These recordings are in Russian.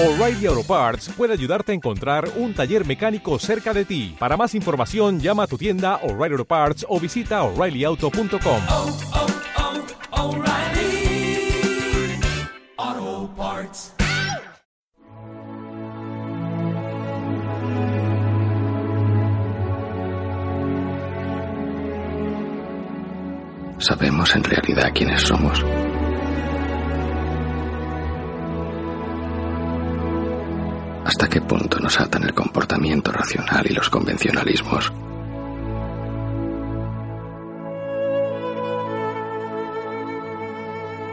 O'Reilly Auto Parts puede ayudarte a encontrar un taller mecánico cerca de ti. Para más información, llama a tu tienda O'Reilly Auto Parts o visita oreillyauto.com. oh, oh, O'Reilly Auto Parts. ¿Sabemos en realidad quiénes somos? ¿Hasta qué punto nos atan el comportamiento racional y los convencionalismos?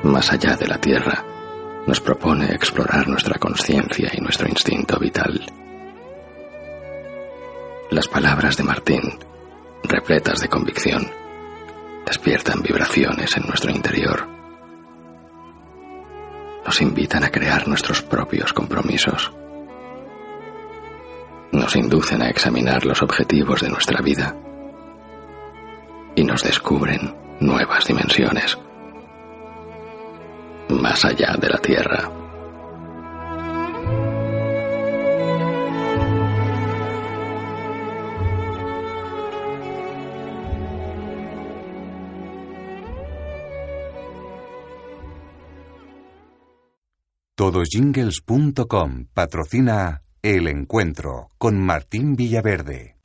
Más allá de la Tierra, nos propone explorar nuestra conciencia y nuestro instinto vital. Las palabras de Martín, repletas de convicción, despiertan vibraciones en nuestro interior. Nos invitan a crear nuestros propios compromisos. Nos inducen a examinar los objetivos de nuestra vida y nos descubren nuevas dimensiones más allá de la Tierra. Todosjingles.com patrocina El Encuentro con Martín Villaverde.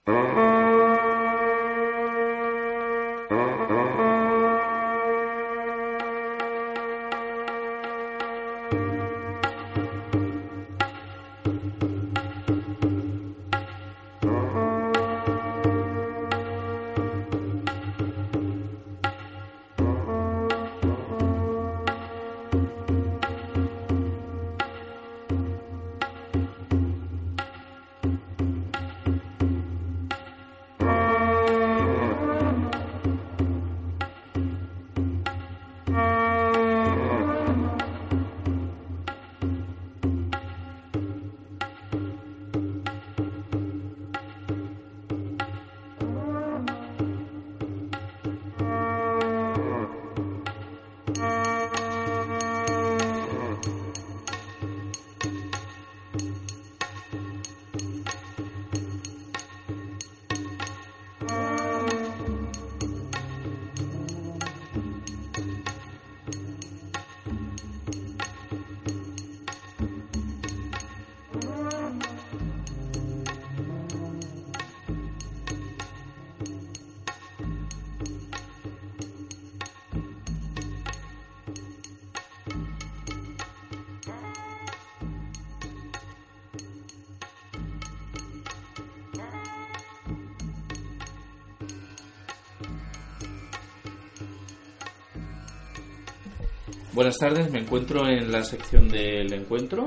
Buenas tardes, me encuentro en la sección del encuentro.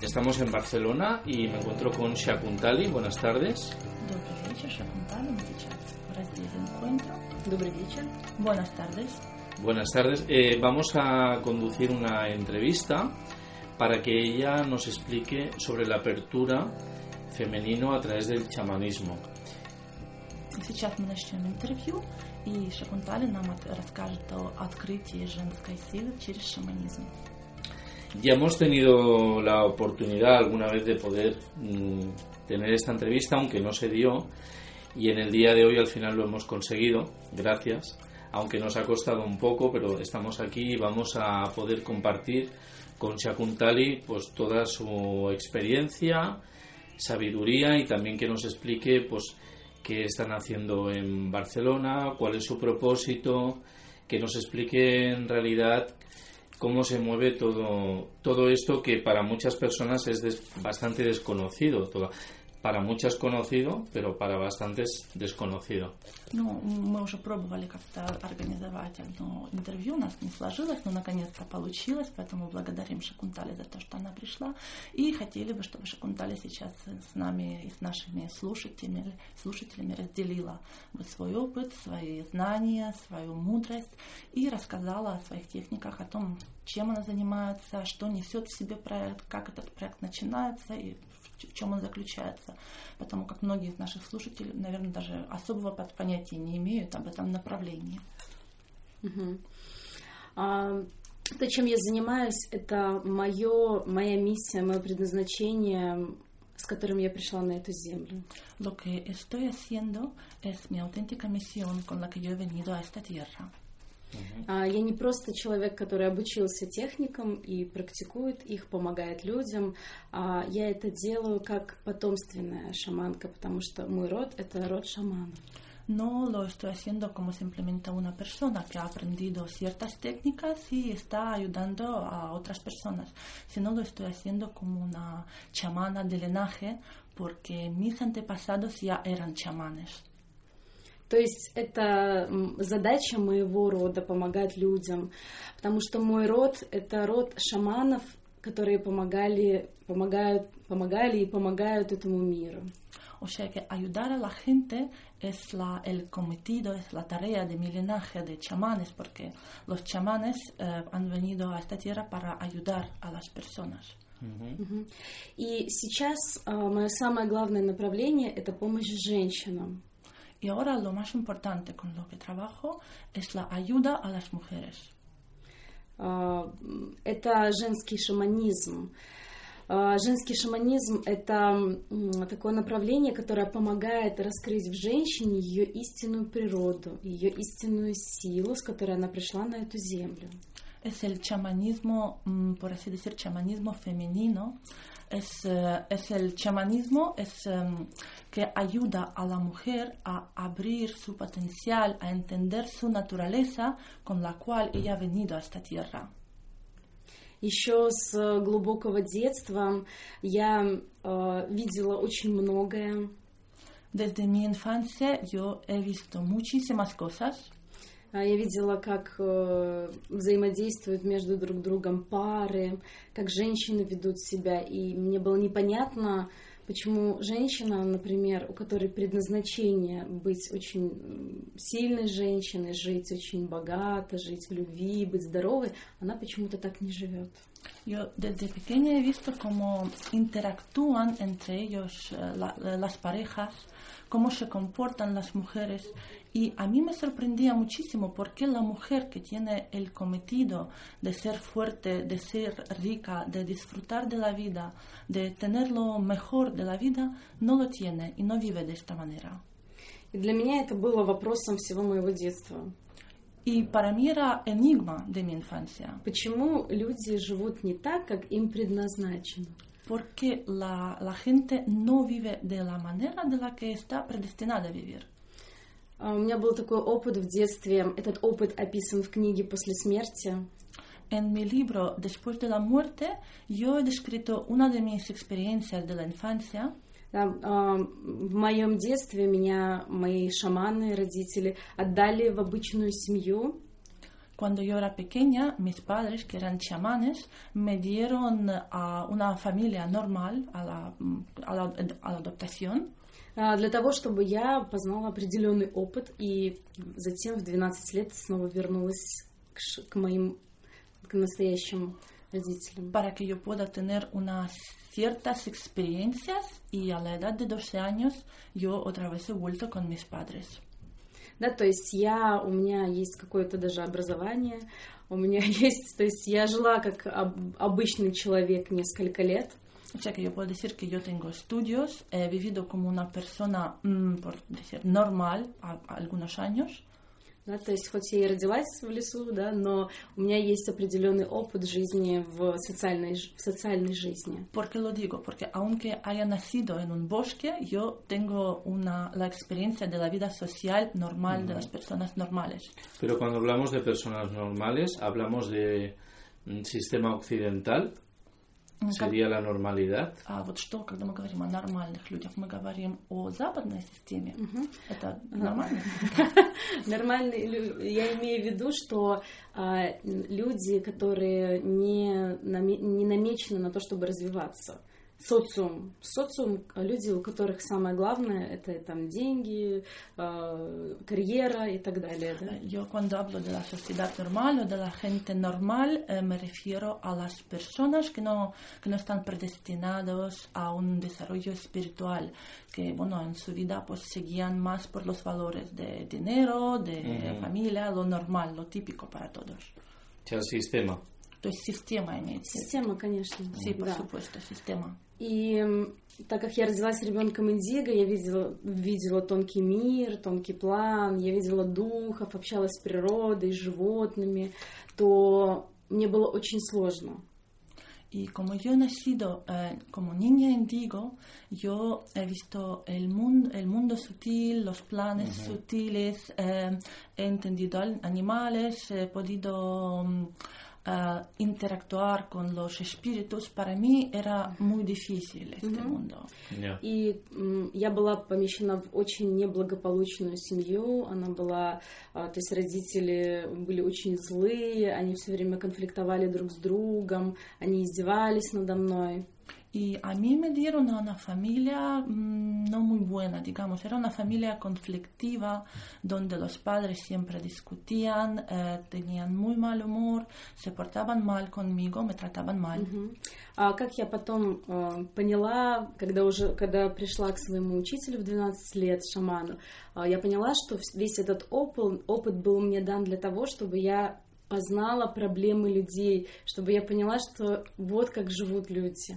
Estamos en Barcelona y me encuentro con Shakuntali. Buenas tardes. Buenas tardes. Buenas tardes. Eh, vamos a conducir una entrevista para que ella nos explique sobre la apertura femenino a través del chamanismo. Сейчас мы начнем интервью, и Шакунтали нам от- расскажет о открытии женской силы через шаманизм. Ya hemos tenido la oportunidad alguna vez de poder mm, tener esta entrevista, aunque no se dio, y en el día de hoy al final lo hemos conseguido, gracias, aunque nos ha costado un poco, pero estamos aquí y vamos a poder compartir con Shakuntali pues toda su experiencia, sabiduría y también que nos explique pues qué están haciendo en Barcelona, cuál es su propósito, que nos explique en realidad cómo se mueve todo, todo esto que para muchas personas es des- bastante desconocido. Todo- para muchas conocido, pero para bastantes desconocido. Ну, мы уже пробовали как-то организовать одно интервью, у нас не сложилось, но наконец-то получилось, поэтому благодарим Шакунтали за то, что она пришла. И хотели бы, чтобы Шакунтали сейчас с нами и с нашими слушателями, слушателями разделила вот свой опыт, свои знания, свою мудрость и рассказала о своих техниках, о том, чем она занимается, что несет в себе проект, как этот проект начинается и в чем он заключается. Потому как многие из наших слушателей, наверное, даже особого понятия не имеют об этом направлении. А, То, чем я занимаюсь, это мое, моя миссия, мое предназначение, с которым я пришла на эту землю. Lo que estoy haciendo es mi auténtica misión con la que yo he venido a esta tierra. А, Я не просто человек, который обучился техникам и практикует их, помогает людям. А Я это делаю как потомственная шаманка, потому что мой род — это род шаманов. No lo estoy haciendo como simplemente una persona que ha aprendido ciertas técnicas y está ayudando a otras personas, sino lo estoy haciendo como una chamana de linaje porque mis antepasados ya eran chamanes. То есть это задача моего рода помогать людям, потому что мой род — это род шаманов, которые помогали, помогают, помогали и помогают этому миру. O sea que ayudar a la gente es la, el cometido, es la tarea de mi linaje de chamanes, porque los chamanes eh, han venido a esta tierra para ayudar a las personas. И сейчас мое самое главное направление — это помощь женщинам. Y ahora lo más importante con lo que trabajo es la ayuda a las mujeres. А, Это женский шаманизм. А, Женский шаманизм — это такое направление, которое помогает раскрыть в женщине ее истинную природу, ее истинную силу, с которой она пришла на эту землю. Es el chamanismo, mm, por así decir, chamanismo femenino. Es, eh, es el chamanismo es, em, que ayuda a la mujer a abrir su potencial, a entender su naturaleza con la cual ella ha venido a esta tierra. Еще с э, глубокого детства я э, видела очень многое. Desde mi infancia yo he visto muchísimas cosas. А, Я видела, как э, взаимодействуют между друг другом пары, как женщины ведут себя. И мне было непонятно, почему женщина, например, у которой предназначение быть очень сильной женщиной, жить очень богато, жить в любви, быть здоровой, она почему-то так не живет. Yo desde pequeña he visto cómo interactúan entre ellos eh, la- las parejas, cómo se comportan las mujeres y a mí me sorprendía muchísimo por qué la mujer que tiene el cometido de ser fuerte, de ser rica, de disfrutar de la vida, de tener lo mejor de la vida, no lo tiene y no vive de esta manera. И для меня это было вопросом всего моего детства. Y para mí era enigma de mi infancia. Почему люди живут не так, как им предназначено? porque la, la gente no vive de la manera de la que está predestinada a vivir. А, У меня был такой опыт в детстве. Этот опыт описан в книге «После смерти». En mi libro Después de la muerte, yo he descrito una de mis experiencias de la infancia. Да, а, в моем детстве меня мои шаманы, родители, отдали в обычную семью. Cuando yo era pequeña, mis padres, que eran chamanes, me dieron a una familia normal, a la, a la, a la adoptación, а, для того, чтобы я познала определенный опыт и затем в 12 лет снова вернулась к, к моим к настоящим родителям. para que yo pueda tener unas ciertas experiencias y a la edad de 12 años yo otra vez he vuelto con mis padres. Да, то есть я, у меня есть какое-то даже образование, у меня есть, то есть я жила как об- обычный человек несколько лет, O sea que yo puedo decir que yo tengo estudios, he vivido como una persona, mm, por decir, normal a- a algunos años, да, то есть хоть я и родилась в лесу, да, но у меня есть определенный опыт жизни в социальной, ж- в социальной жизни. ¿Por qué lo digo? Porque aunque haya nacido en un bosque, yo tengo una, la experiencia de la vida social normal de las personas normales. Pero cuando hablamos de personas normales, hablamos de un sistema occidental, sería la normalidad. А вот что, когда мы говорим о нормальных людях, мы говорим о западной системе. Это нормально? Нормальные, лю- я имею в виду, что а, люди, которые не намечены на то, чтобы развиваться. Социум. Социум, а люди, у которых самое главное, это там деньги, а, карьера и так далее. да. Yo cuando hablo de la sociedad normal o de la gente normal eh, me refiero a las personas que no, que no están predestinados a un desarrollo espiritual, que bueno, en su vida pues seguían más por los valores de dinero, de familia, lo normal, lo típico para todos. O sea, el sistema. То есть система имеется. Система, конечно. Sí, por да. supuesto, sistema. И так как я родилась ребенком Индиго, я видела, видела тонкий мир, тонкий план, я видела духов, общалась с природой, с животными, то мне было очень сложно. Y como yo he nacido eh, como niña indigo, yo he visto el mundo, el mundo sutil, los planes sutiles, eh, he entendido al- animales, he podido mm, eh, interactuar con los espíritus. Para mí era muy difícil este mundo. Ya. И м, я была помещена в очень неблагополучную семью. Она была, а, то есть родители были очень злые, они все время конфликтовали друг с другом, они издевались надо мной. Y a mí me dieron a una familia mm, no muy buena, digamos. Era una familia conflictiva donde los padres siempre discutían, eh, tenían muy mal humor, se portaban mal conmigo, me trataban mal. Мгм. А как я потом э, поняла, когда уже, когда пришла к своему учителю в 12 лет, шаману, э, я поняла, что весь этот опыт, опыт был мне дан для того, чтобы я познала проблемы людей, чтобы я поняла, что вот как живут люди.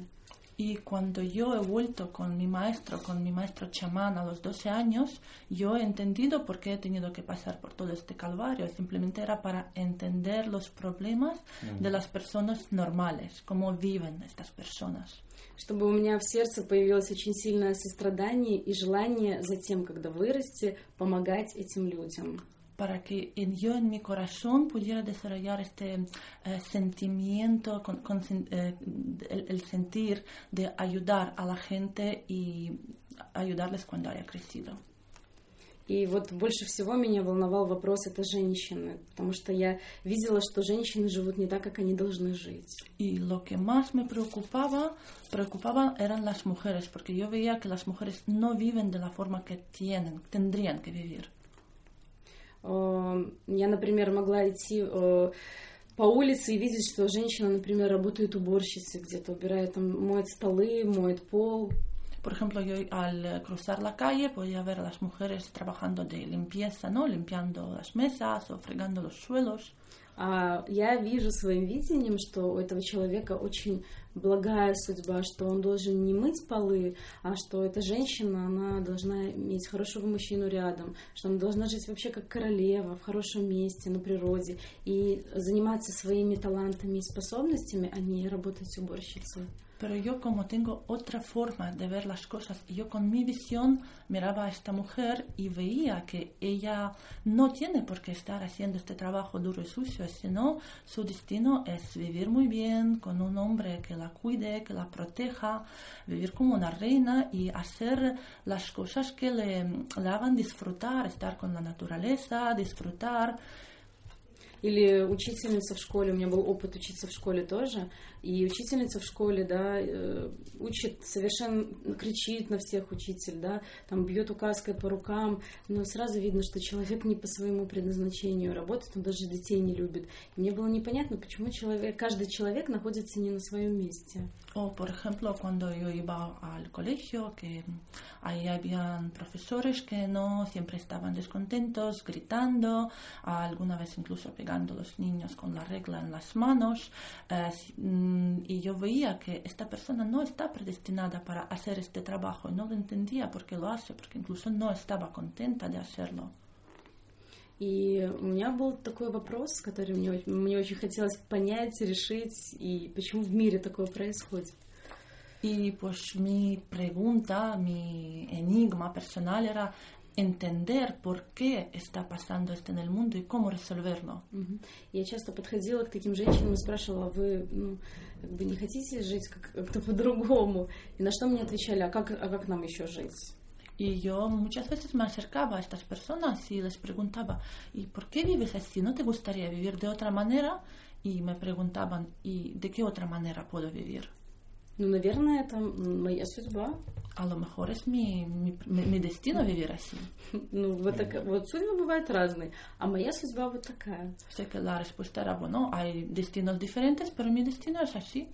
Y cuando yo he vuelto con mi maestro, con mi maestro chamán a los 12 años, yo he entendido por qué he tenido que pasar por todo este calvario. Simplemente era para entender los problemas de las personas normales, cómo viven estas personas. чтобы у меня в сердце появилось очень сильное сострадание и желание затем, когда вырасти, помогать этим людям. para que en- yo en mi corazón pudiera desarrollar este eh, sentimiento, con- con sen- eh, el, el sentir de ayudar a la gente y ayudarles cuando haya crecido. И вот больше всего меня волновал вопрос это женщины, потому что я видела, что женщины живут не так, как они должны жить. Y lo que más me preocupaba, preocupaba eran las mujeres, porque yo veía que las mujeres no viven de la forma que tienen, tendrían que vivir. Э, Я, например, могла идти э, по улице и видеть, что женщина, например, работает уборщицей где-то, убирает, там, моет столы, моет пол. Por ejemplo, yo al eh, cruzar la calle podía ver a las mujeres trabajando de limpieza, ¿no? Limpiando las mesas o fregando los suelos. А я вижу своим видением, что у этого человека очень благая судьба, что он должен не мыть полы, а что эта женщина, она должна иметь хорошего мужчину рядом, что она должна жить вообще как королева, в хорошем месте, на природе, и заниматься своими талантами и способностями, а не работать уборщицей. Pero yo como tengo otra forma de ver las cosas, y yo con mi visión miraba a esta mujer y veía que ella no tiene por qué estar haciendo este trabajo duro y sucio, sino su destino es vivir muy bien con un hombre que la cuide, que la proteja, vivir como una reina y hacer las cosas que le, le hagan disfrutar, estar con la naturaleza, disfrutar. Или учительница в школе, у меня был опыт учиться в школе тоже, и учительница в школе, да, э, учит совершенно, кричит на всех учитель, да, там бьет указкой по рукам, но сразу видно, что человек не по своему предназначению работает, он даже детей не любит. И мне было непонятно, почему человек, каждый человек находится не на своем месте. O, por ejemplo, cuando yo iba al colegio, que ahí habían profesores que no siempre estaban descontentos, gritando, alguna vez incluso pegando a los niños con la regla en las manos, eh, mm, y yo veía que esta persona no está predestinada para hacer este trabajo y no lo entendía por qué lo hace, porque incluso no estaba contenta de hacerlo. И у меня был такой вопрос, который мне, мне очень хотелось понять, решить, и почему в мире такое происходит. Y pues mi pregunta, mi enigma personal era entender por qué está pasando esto en el mundo y cómo resolverlo. Мгм. Я часто подходила к таким женщинам и спрашивала, вы ну, как бы не хотите жить как- как-то по-другому? И на что мне отвечали, а как, а как нам еще жить? Y yo muchas veces me acercaba a estas personas y les preguntaba, ¿y por qué vives así? ¿No te gustaría vivir de otra manera? Y me preguntaban, ¿y de qué otra manera puedo vivir? Ну, наверное, это моя судьба. A lo mejor es mi, mi, mi- destino vivir así. Ну, вот, так, вот судьбы бывают разные, а моя судьба вот такая. Sé que la respuesta era, bueno, hay destinos diferentes, pero mi destino es así.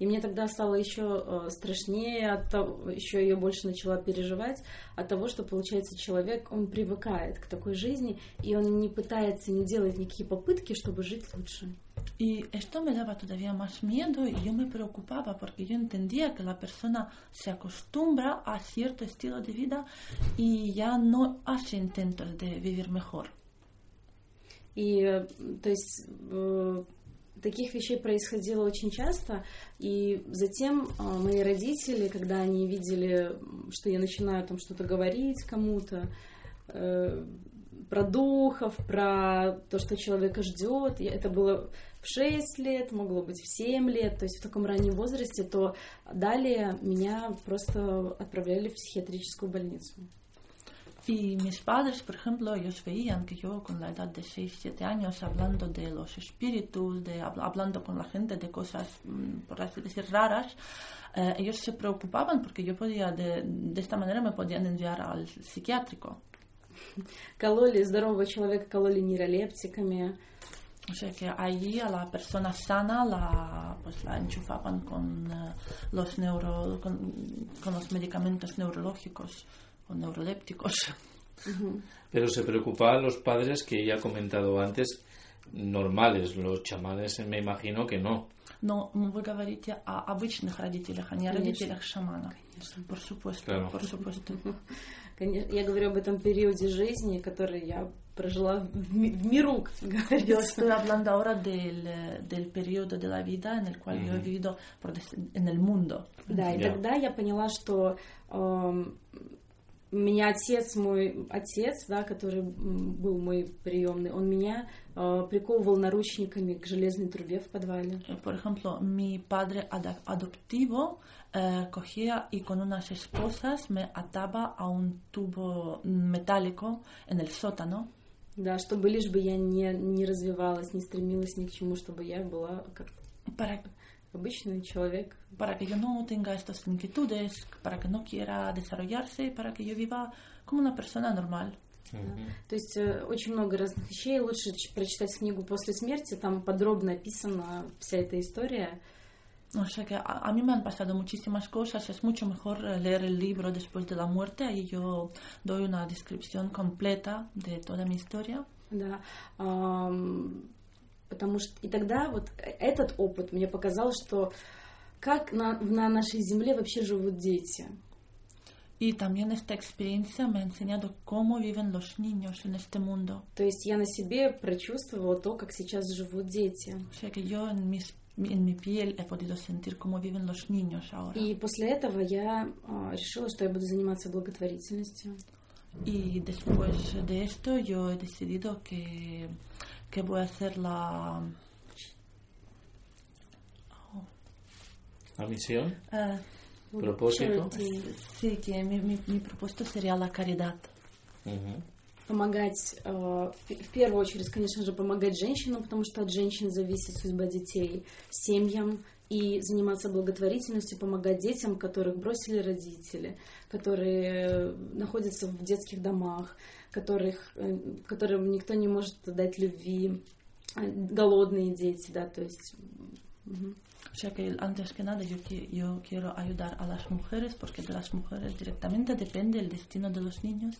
И мне тогда стало еще страшнее, от того, еще ее больше начала переживать от того, что получается человек, он привыкает к такой жизни, и он не пытается, не делает никакие попытки, чтобы жить лучше. Y esto me daba todavía más miedo y yo me preocupaba porque yo entendía que la persona se acostumbra a cierto estilo de vida y ya no hace intentos de vivir mejor. И, э, то есть, э, таких вещей происходило очень часто, и затем э, мои родители, когда они видели, что я начинаю там что-то говорить кому-то, про духов, про то, что человека ждет, это было в 6 лет, могло быть в 7 lет, то есть в таком раннем возрасте, то далее меня просто отправляли в психиатрическую больницу. Y mis padres, por ejemplo, ellos veían que yo con la edad de 6, 7 años hablando de los espíritus, de, habl- hablando con la gente de cosas, mm, por así decir, raras, eh, ellos se preocupaban porque yo podía, de, de esta manera me podían enviar al psiquiátrico. Кололи здорового человека, кололи нейролептиками, O sea que allí a la persona sana la, pues la enchufaban con, eh, los neuro, con, con los medicamentos neurológicos o neurolépticos. Pero se preocupaban los padres que ya he comentado antes, normales. Los chamanes me imagino que no. Но вы говорите о обычных родителях, а не о Конечно. родителях шамана. Por supuesto, Claro. por supuesto. Конечно, я говорю об этом периоде жизни, который я прожила в, ми- в миру, как Yo говорится. estoy hablando ahora del, eh, del periodo de la vida en el cual yo he vivido por dec- en el mundo. Да, и Я. тогда я поняла, что эм, меня отец, мой отец, да, который м, был мой приемный, он меня э, приковывал наручниками к железной трубе в подвале. Eh, Por ejemplo, mi padre ada- adoptivo eh, cogía y con unas esposas me ataba a un tubo metálico en el sótano Да, чтобы лишь бы я не, не развивалась, не стремилась ни к чему, чтобы я была как para, обычный человек. para que yo no tenga estas inquietudes, para que no quiera desarrollarse, para que yo viva como una persona normal. То есть э, очень много разных вещей. Лучше ч- прочитать книгу после смерти, там подробно описана вся эта история. O sea que a, a mí me han pasado muchísimas cosas, es mucho mejor eh, leer el libro después de la muerte, ahí yo doy una descripción completa de toda mi historia. Да. Потому что и тогда вот этот опыт мне показал, что как на, на нашей земле вообще живут дети. Y también esta experiencia me ha enseñado cómo viven los niños en este mundo. То есть я на себе прочувствовала то, как сейчас живут дети. O sea que yo en, mis, en mi piel he podido sentir cómo viven los niños ahora. И после этого я а, решила, что я буду заниматься благотворительностью. Y después de esto yo he decidido que, que voy a hacer la... La misión, eh, propósito. Charity. sí, que mi, mi, mi propósito sería la caridad. Ujú. Помогать, э, в первую очередь, конечно же, помогать женщинам, потому что от женщин зависит судьба детей, семьям, и заниматься благотворительностью, помогать детям, которых бросили родители, которые находятся в детских домах, которых, э, которым никто не может дать любви, э, голодные дети, да, то есть... мгм. O sea que antes que nada yo, qui- yo quiero ayudar a las mujeres porque de las mujeres directamente depende el destino de los niños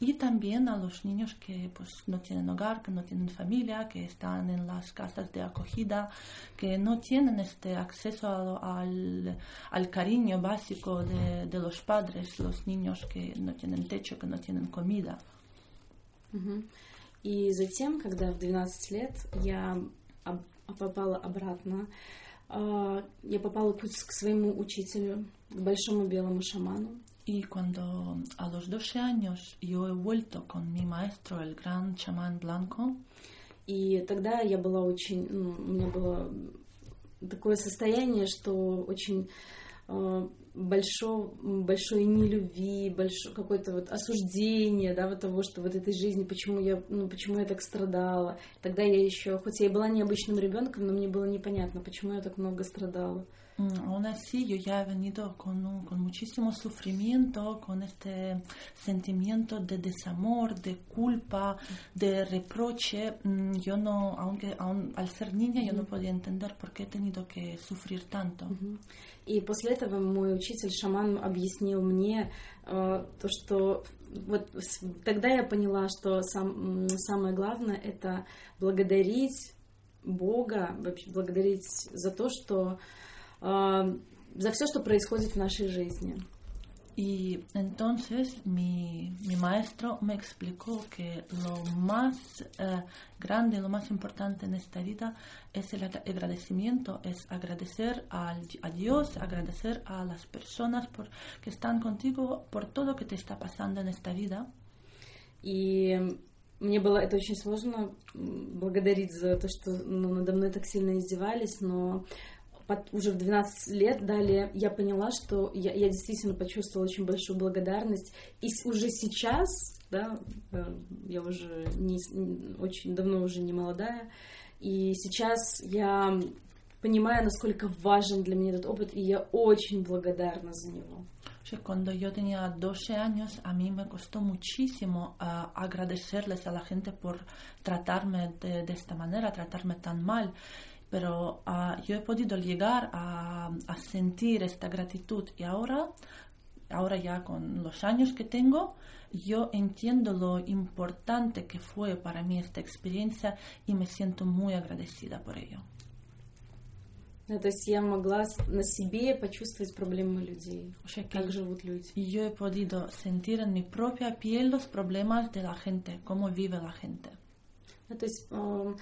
y también a los niños que pues no tienen hogar, que no tienen familia, que están en las casas de acogida, que no tienen este acceso a- al, al cariño básico de, de los padres, los niños que no tienen techo, que no tienen comida. Мгм. И затем, когда в 12 лет я об- попала обратно, а, я попала к, своему учителю, к большому белому шаману. Y cuando a los 12 años yo he vuelto con mi maestro, el gran chamán blanco, И тогда я была очень, ну, у меня было такое состояние, что очень э, большое, большой нелюбви, большое какое-то вот осуждение, да, вот того, что вот этой жизни, почему я, ну, почему я так страдала. Тогда я еще, хоть я и была необычным ребенком, но мне было непонятно, почему я так много страдала. Mm, Aún así, yo ya he venido con, un- con muchísimo sufrimiento, con este sentimiento de desamor, de culpa, de reproche. Mm, Yo no, aunque aún al ser niña, yo no podía entender por qué he tenido que sufrir tanto. И после этого мой учитель шаман объяснил мне э, то, что вот с- тогда я поняла, что сам, м, самое главное это благодарить Бога, вообще благодарить за то, что э, за все, что происходит в нашей жизни. Y entonces mi, mi maestro me explicó que lo más eh, grande, lo más importante en esta vida es el ag- agradecimiento, es agradecer al- a Dios, agradecer a las personas por, que están contigo por todo que te está pasando en esta vida. И мне было это очень сложно благодарить за то, что ну, надо мной так сильно издевались, но под- уже в 12 лет далее я поняла, что я, я действительно почувствовала очень большую благодарность. И уже сейчас, да, э, я уже не, очень давно уже не молодая, и сейчас я понимаю, насколько важен для меня этот опыт, и я очень благодарна за него. Cuando yo tenía 12 años, a mí me costó muchísimo ah, agradecerles a la gente por tratarme de, de esta manera, tratarme tan mal. Pero ah, yo he podido llegar a, a sentir esta gratitud y ahora, ahora ya con los años que tengo, yo entiendo lo importante que fue para mí esta experiencia y me siento muy agradecida por ello. Ну, то есть я могла с- на себе почувствовать проблемы людей, O sea que как живут люди. Y yo he podido sentir en mi propia piel los problemas de la gente, cómo vive la gente. Ну, то есть эм,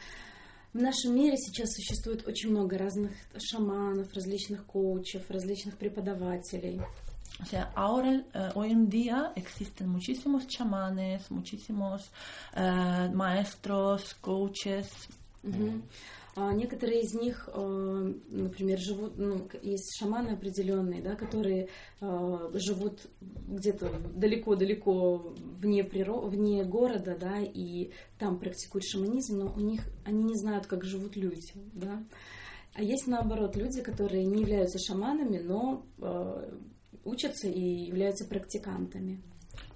в нашем мире сейчас существует очень много разных шаманов, различных коучев, различных преподавателей. O sea, ahora, eh, hoy en día existen muchísimos chamanes, muchísimos eh, maestros, coaches. Мгм. А некоторые из них, э, например, живут, ну, есть шаманы определенные, да, которые э, живут где-то далеко-далеко вне, приро- вне города, да, и там практикуют шаманизм, но у них они не знают, как живут люди, да. А есть наоборот люди, которые не являются шаманами, но э, учатся и являются практикантами.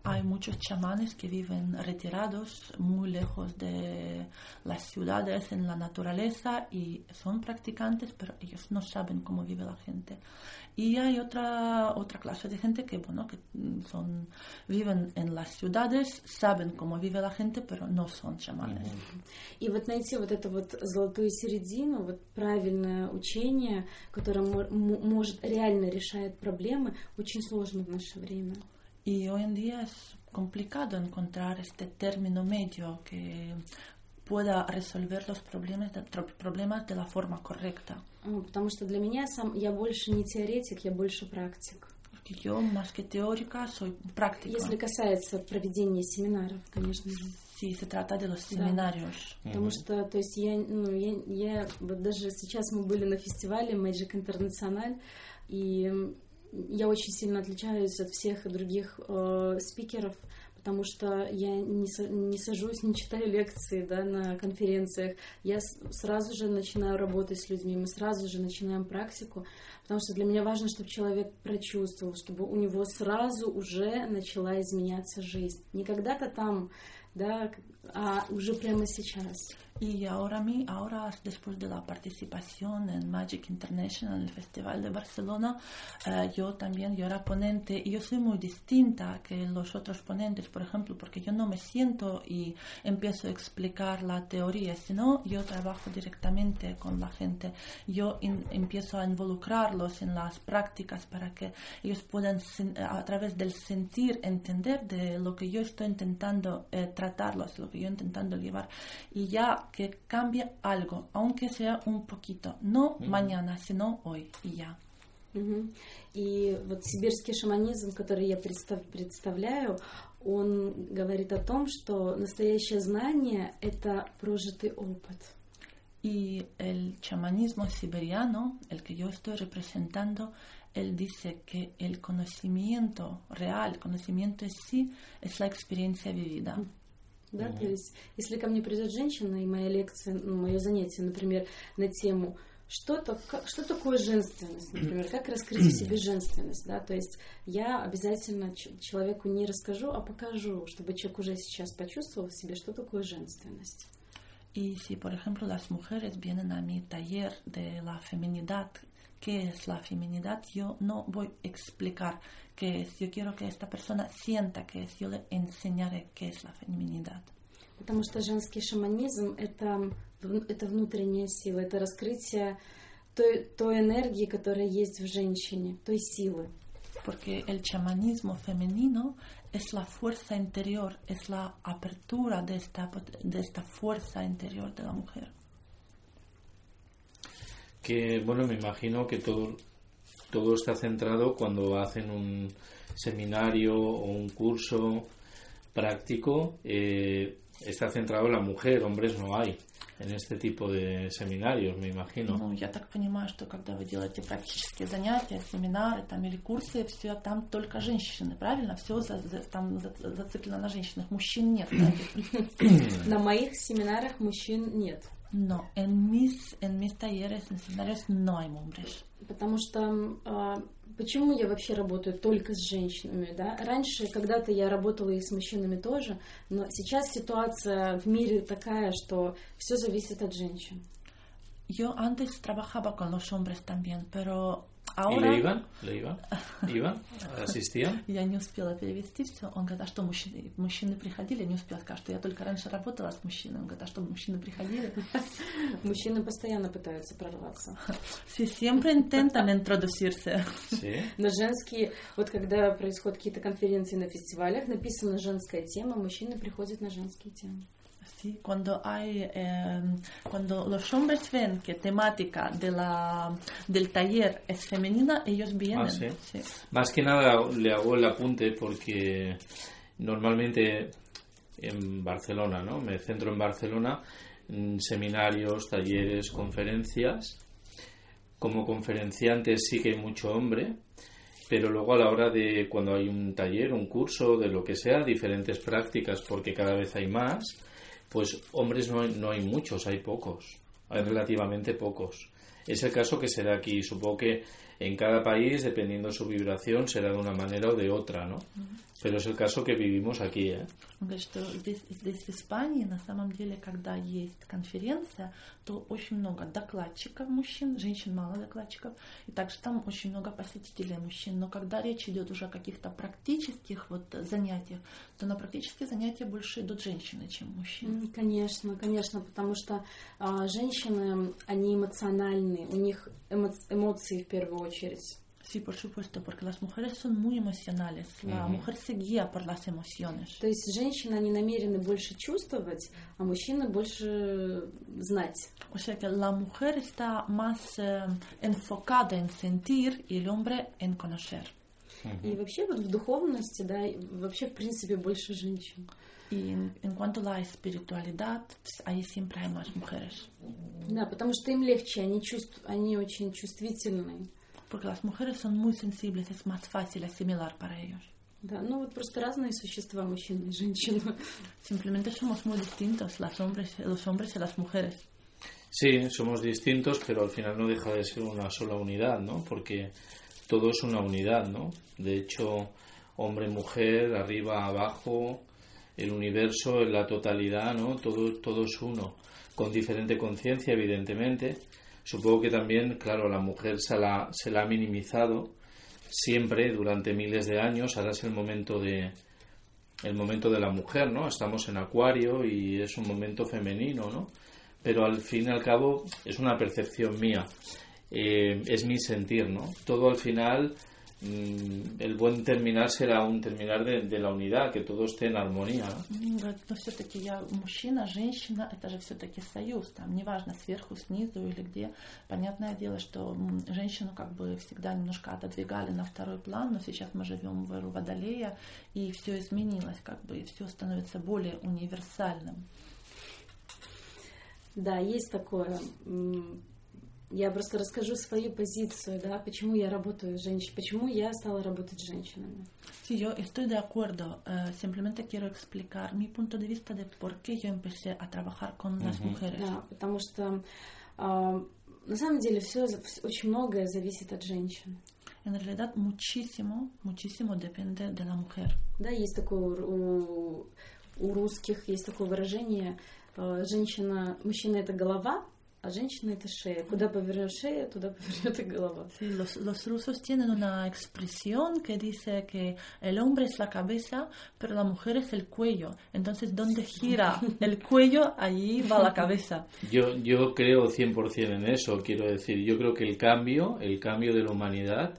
Hay muchos chamanes que viven retirados, muy lejos de las ciudades, en la naturaleza, y son practicantes, pero ellos no saben cómo vive la gente. Y hay otra, otra clase de gente que, bueno, que mm, son, viven en las ciudades, saben cómo vive la gente, pero no son chamanes. И вот найти вот эту вот золотую середину, вот правильное учение, которое мо- м- может реально решает проблемы, очень сложно в наше время. Y hoy en día es complicado encontrar este término medio que pueda resolver los problemas de, problemas de la forma correcta. А, Потому что для меня сам я больше не теоретик, я больше практик. Porque yo, más que teórica, soy práctica. Если касается проведения семинаров, конечно же. Si se trata de los Да. семинариos. Потому что, то есть я, ну, я, я, вот даже сейчас мы были на фестивале Magic International, и я очень сильно отличаюсь от всех других э, спикеров, потому что я не, не сажусь, не читаю лекции да, на конференциях. Я сразу же начинаю работать с людьми, мы сразу же начинаем практику, потому что для меня важно, чтобы человек прочувствовал, чтобы у него сразу уже начала изменяться жизнь. Не когда-то там, да, а уже прямо сейчас. Y ahora, mí, ahora, después de la participación en Magic International, en el Festival de Barcelona, eh, yo también, yo era ponente y yo soy muy distinta que los otros ponentes, por ejemplo, porque yo no me siento y empiezo a explicar la teoría, sino yo trabajo directamente con la gente. Yo empiezo a involucrarlos en las prácticas para que ellos puedan, a través del sentir, entender de lo que yo estoy intentando eh, tratarlos, lo que yo intentando llevar. Y ya que cambie algo, aunque sea un poquito, no mañana, sino hoy y ya. Мгм. И вот сибирский шаманизм, который я представ- представляю, он говорит о том, что настоящее знание — это прожитый опыт. Y el chamanismo siberiano, el que yo estoy representando, él dice que el conocimiento real, el conocimiento en sí, es la experiencia vivida. Да? То есть, если ко мне придет женщина, и моя лекция, ну, мое занятие, например, на тему что, то, как- что такое женственность, например, как раскрыть в себе женственность, да, то есть я обязательно человеку не расскажу, а покажу, чтобы человек уже сейчас почувствовал в себе, что такое женственность. Y si, por ejemplo, las mujeres vienen a mi taller de la feminidad, ¿qué es la feminidad? Yo no voy a explicar qué es. Yo quiero que esta persona sienta qué es. Yo le enseñaré qué es la feminidad. Потому что женский шаманизм это, вн- это внутренняя сила, это раскрытие той, той энергии, которая есть в женщине, той силы. Porque el chamanismo femenino es la fuerza interior, es la apertura de esta, pot- de esta fuerza interior de la mujer. Que, bueno, me imagino que todo, todo está centrado cuando hacen un seminario o un curso práctico, eh, está centrado en la mujer, hombres no hay en este tipo de seminarios, me imagino. Ну, я так понимаю, что когда вы делаете практические занятия, семинары там, или курсы, все там только женщины, правильно? Все там за- зациклено на женщинах. Мужчин нет. На моих семинарах мужчин нет. No, en mis, en mis talleres, en seminarios no hay hombres. Потому что а, почему я вообще работаю только с женщинами, да? Раньше, когда-то я работала и с мужчинами тоже, но сейчас ситуация в мире такая, что все зависит от женщин. Yo antes trabajaba con los hombres también, pero ¿Y ahora... le iban? ¿Le iban? ¿Iban? ¿Asistían? Я не успела перевести все. Он говорит, а что, мужчины, мужчины приходили? Я не успела сказать, что я только раньше работала с мужчинами. Он говорит, а что, мужчины приходили? Мужчины постоянно пытаются прорваться. Sí, siempre intentan introducirse. На женские, вот когда происходят какие-то конференции на фестивалях, написана женская тема, мужчины приходят на женские темы. Sí, cuando hay, eh, cuando los hombres ven que temática de la, del taller es femenina, ellos vienen. Ah, ¿sí? Sí. Más que nada le hago el apunte porque normalmente en Barcelona, ¿no? Me centro en Barcelona, en seminarios, talleres, conferencias. Como conferenciante sí que hay mucho hombre, pero luego a la hora de cuando hay un taller, un curso, de lo que sea, diferentes prácticas, porque cada vez hay más, pues hombres no hay, no hay muchos, hay pocos, hay relativamente pocos. Es el caso que se da aquí. Supongo que en cada país, dependiendo su vibración, será de una manera o de otra, ¿no? Pero es el caso que vivimos aquí, ¿eh? Он говорит, что здесь, здесь в Испании на самом деле, когда есть конференция, то очень много докладчиков мужчин, женщин мало докладчиков, и также там очень много посетителей мужчин. Но когда речь идет уже о каких-то практических вот занятиях, то на практические занятия больше идут женщины, чем мужчины. Конечно, конечно, потому что а, женщины, они эмоциональные, у них эмо- эмоции в первую очередь. Sí, por supuesto, porque las mujeres son muy emocionales. La mujer se guía por las emociones. То есть женщины, они намерены больше чувствовать, а мужчины больше знать. O sea que la mujer está más eh, enfocada en sentir y el hombre en conocer. И вообще вот в духовности, да, и вообще в принципе больше женщин. Y en, en cuanto a la espiritualidad, ahí siempre hay más mujeres. Да, потому что им легче, они, чувств, они очень чувствительные. Porque las mujeres son muy sensibles, es más fácil asimilar para ellos. Да, ну вот просто разные существа, мужчины и женщины. Simplemente somos muy distintos, las hombres, los hombres y las mujeres. Sí, somos distintos, pero al final no deja de ser una sola unidad, ¿no? Porque todo es una unidad, ¿no? De hecho, hombre, mujer, arriba, abajo, el universo, en la totalidad, ¿no? Todo, todo es uno, con diferente conciencia, evidentemente. Supongo que también, claro, la mujer se la, se la ha minimizado siempre durante miles de años. Ahora es el momento de el momento de la mujer, ¿no? Estamos en Acuario y es un momento femenino, ¿no? Pero al fin y al cabo es una percepción mía, Eh, es mi sentir, ¿no? Todo al final, el buen terminar será un terminar de, de la unidad, que todo esté en armonía, говорит, Но все-таки я мужчина, женщина, это же все-таки союз, там, неважно, сверху, снизу или где. Понятное дело, что женщину как бы всегда немножко отодвигали на второй план, но сейчас мы живем в эру Водолея, и все изменилось, как бы, и все становится более универсальным. Да, есть такое. Я просто расскажу свою позицию, да, почему я работаю с женщинами, почему я стала работать с женщинами. Sí, yo estoy de acuerdo, eh, simplemente quiero explicar mi punto de vista de por qué yo empecé a trabajar con las mujeres. Да, потому что а, на самом деле все, очень многое зависит от женщин. En realidad, muchísimo, muchísimo depende de la mujer. Да, есть такое у, у- русских есть такое выражение: э, женщина, мужчина это голова, а женщина это шея. Куда повернешь шея, туда повернет и голова. Sí, los, los rusos tienen una expresión que dice que el hombre es la cabeza, pero la mujer es el cuello. Entonces, donde gira el cuello, allí va la cabeza. Yo, yo creo 100% en eso, quiero decir, yo creo que el cambio, el cambio de la humanidad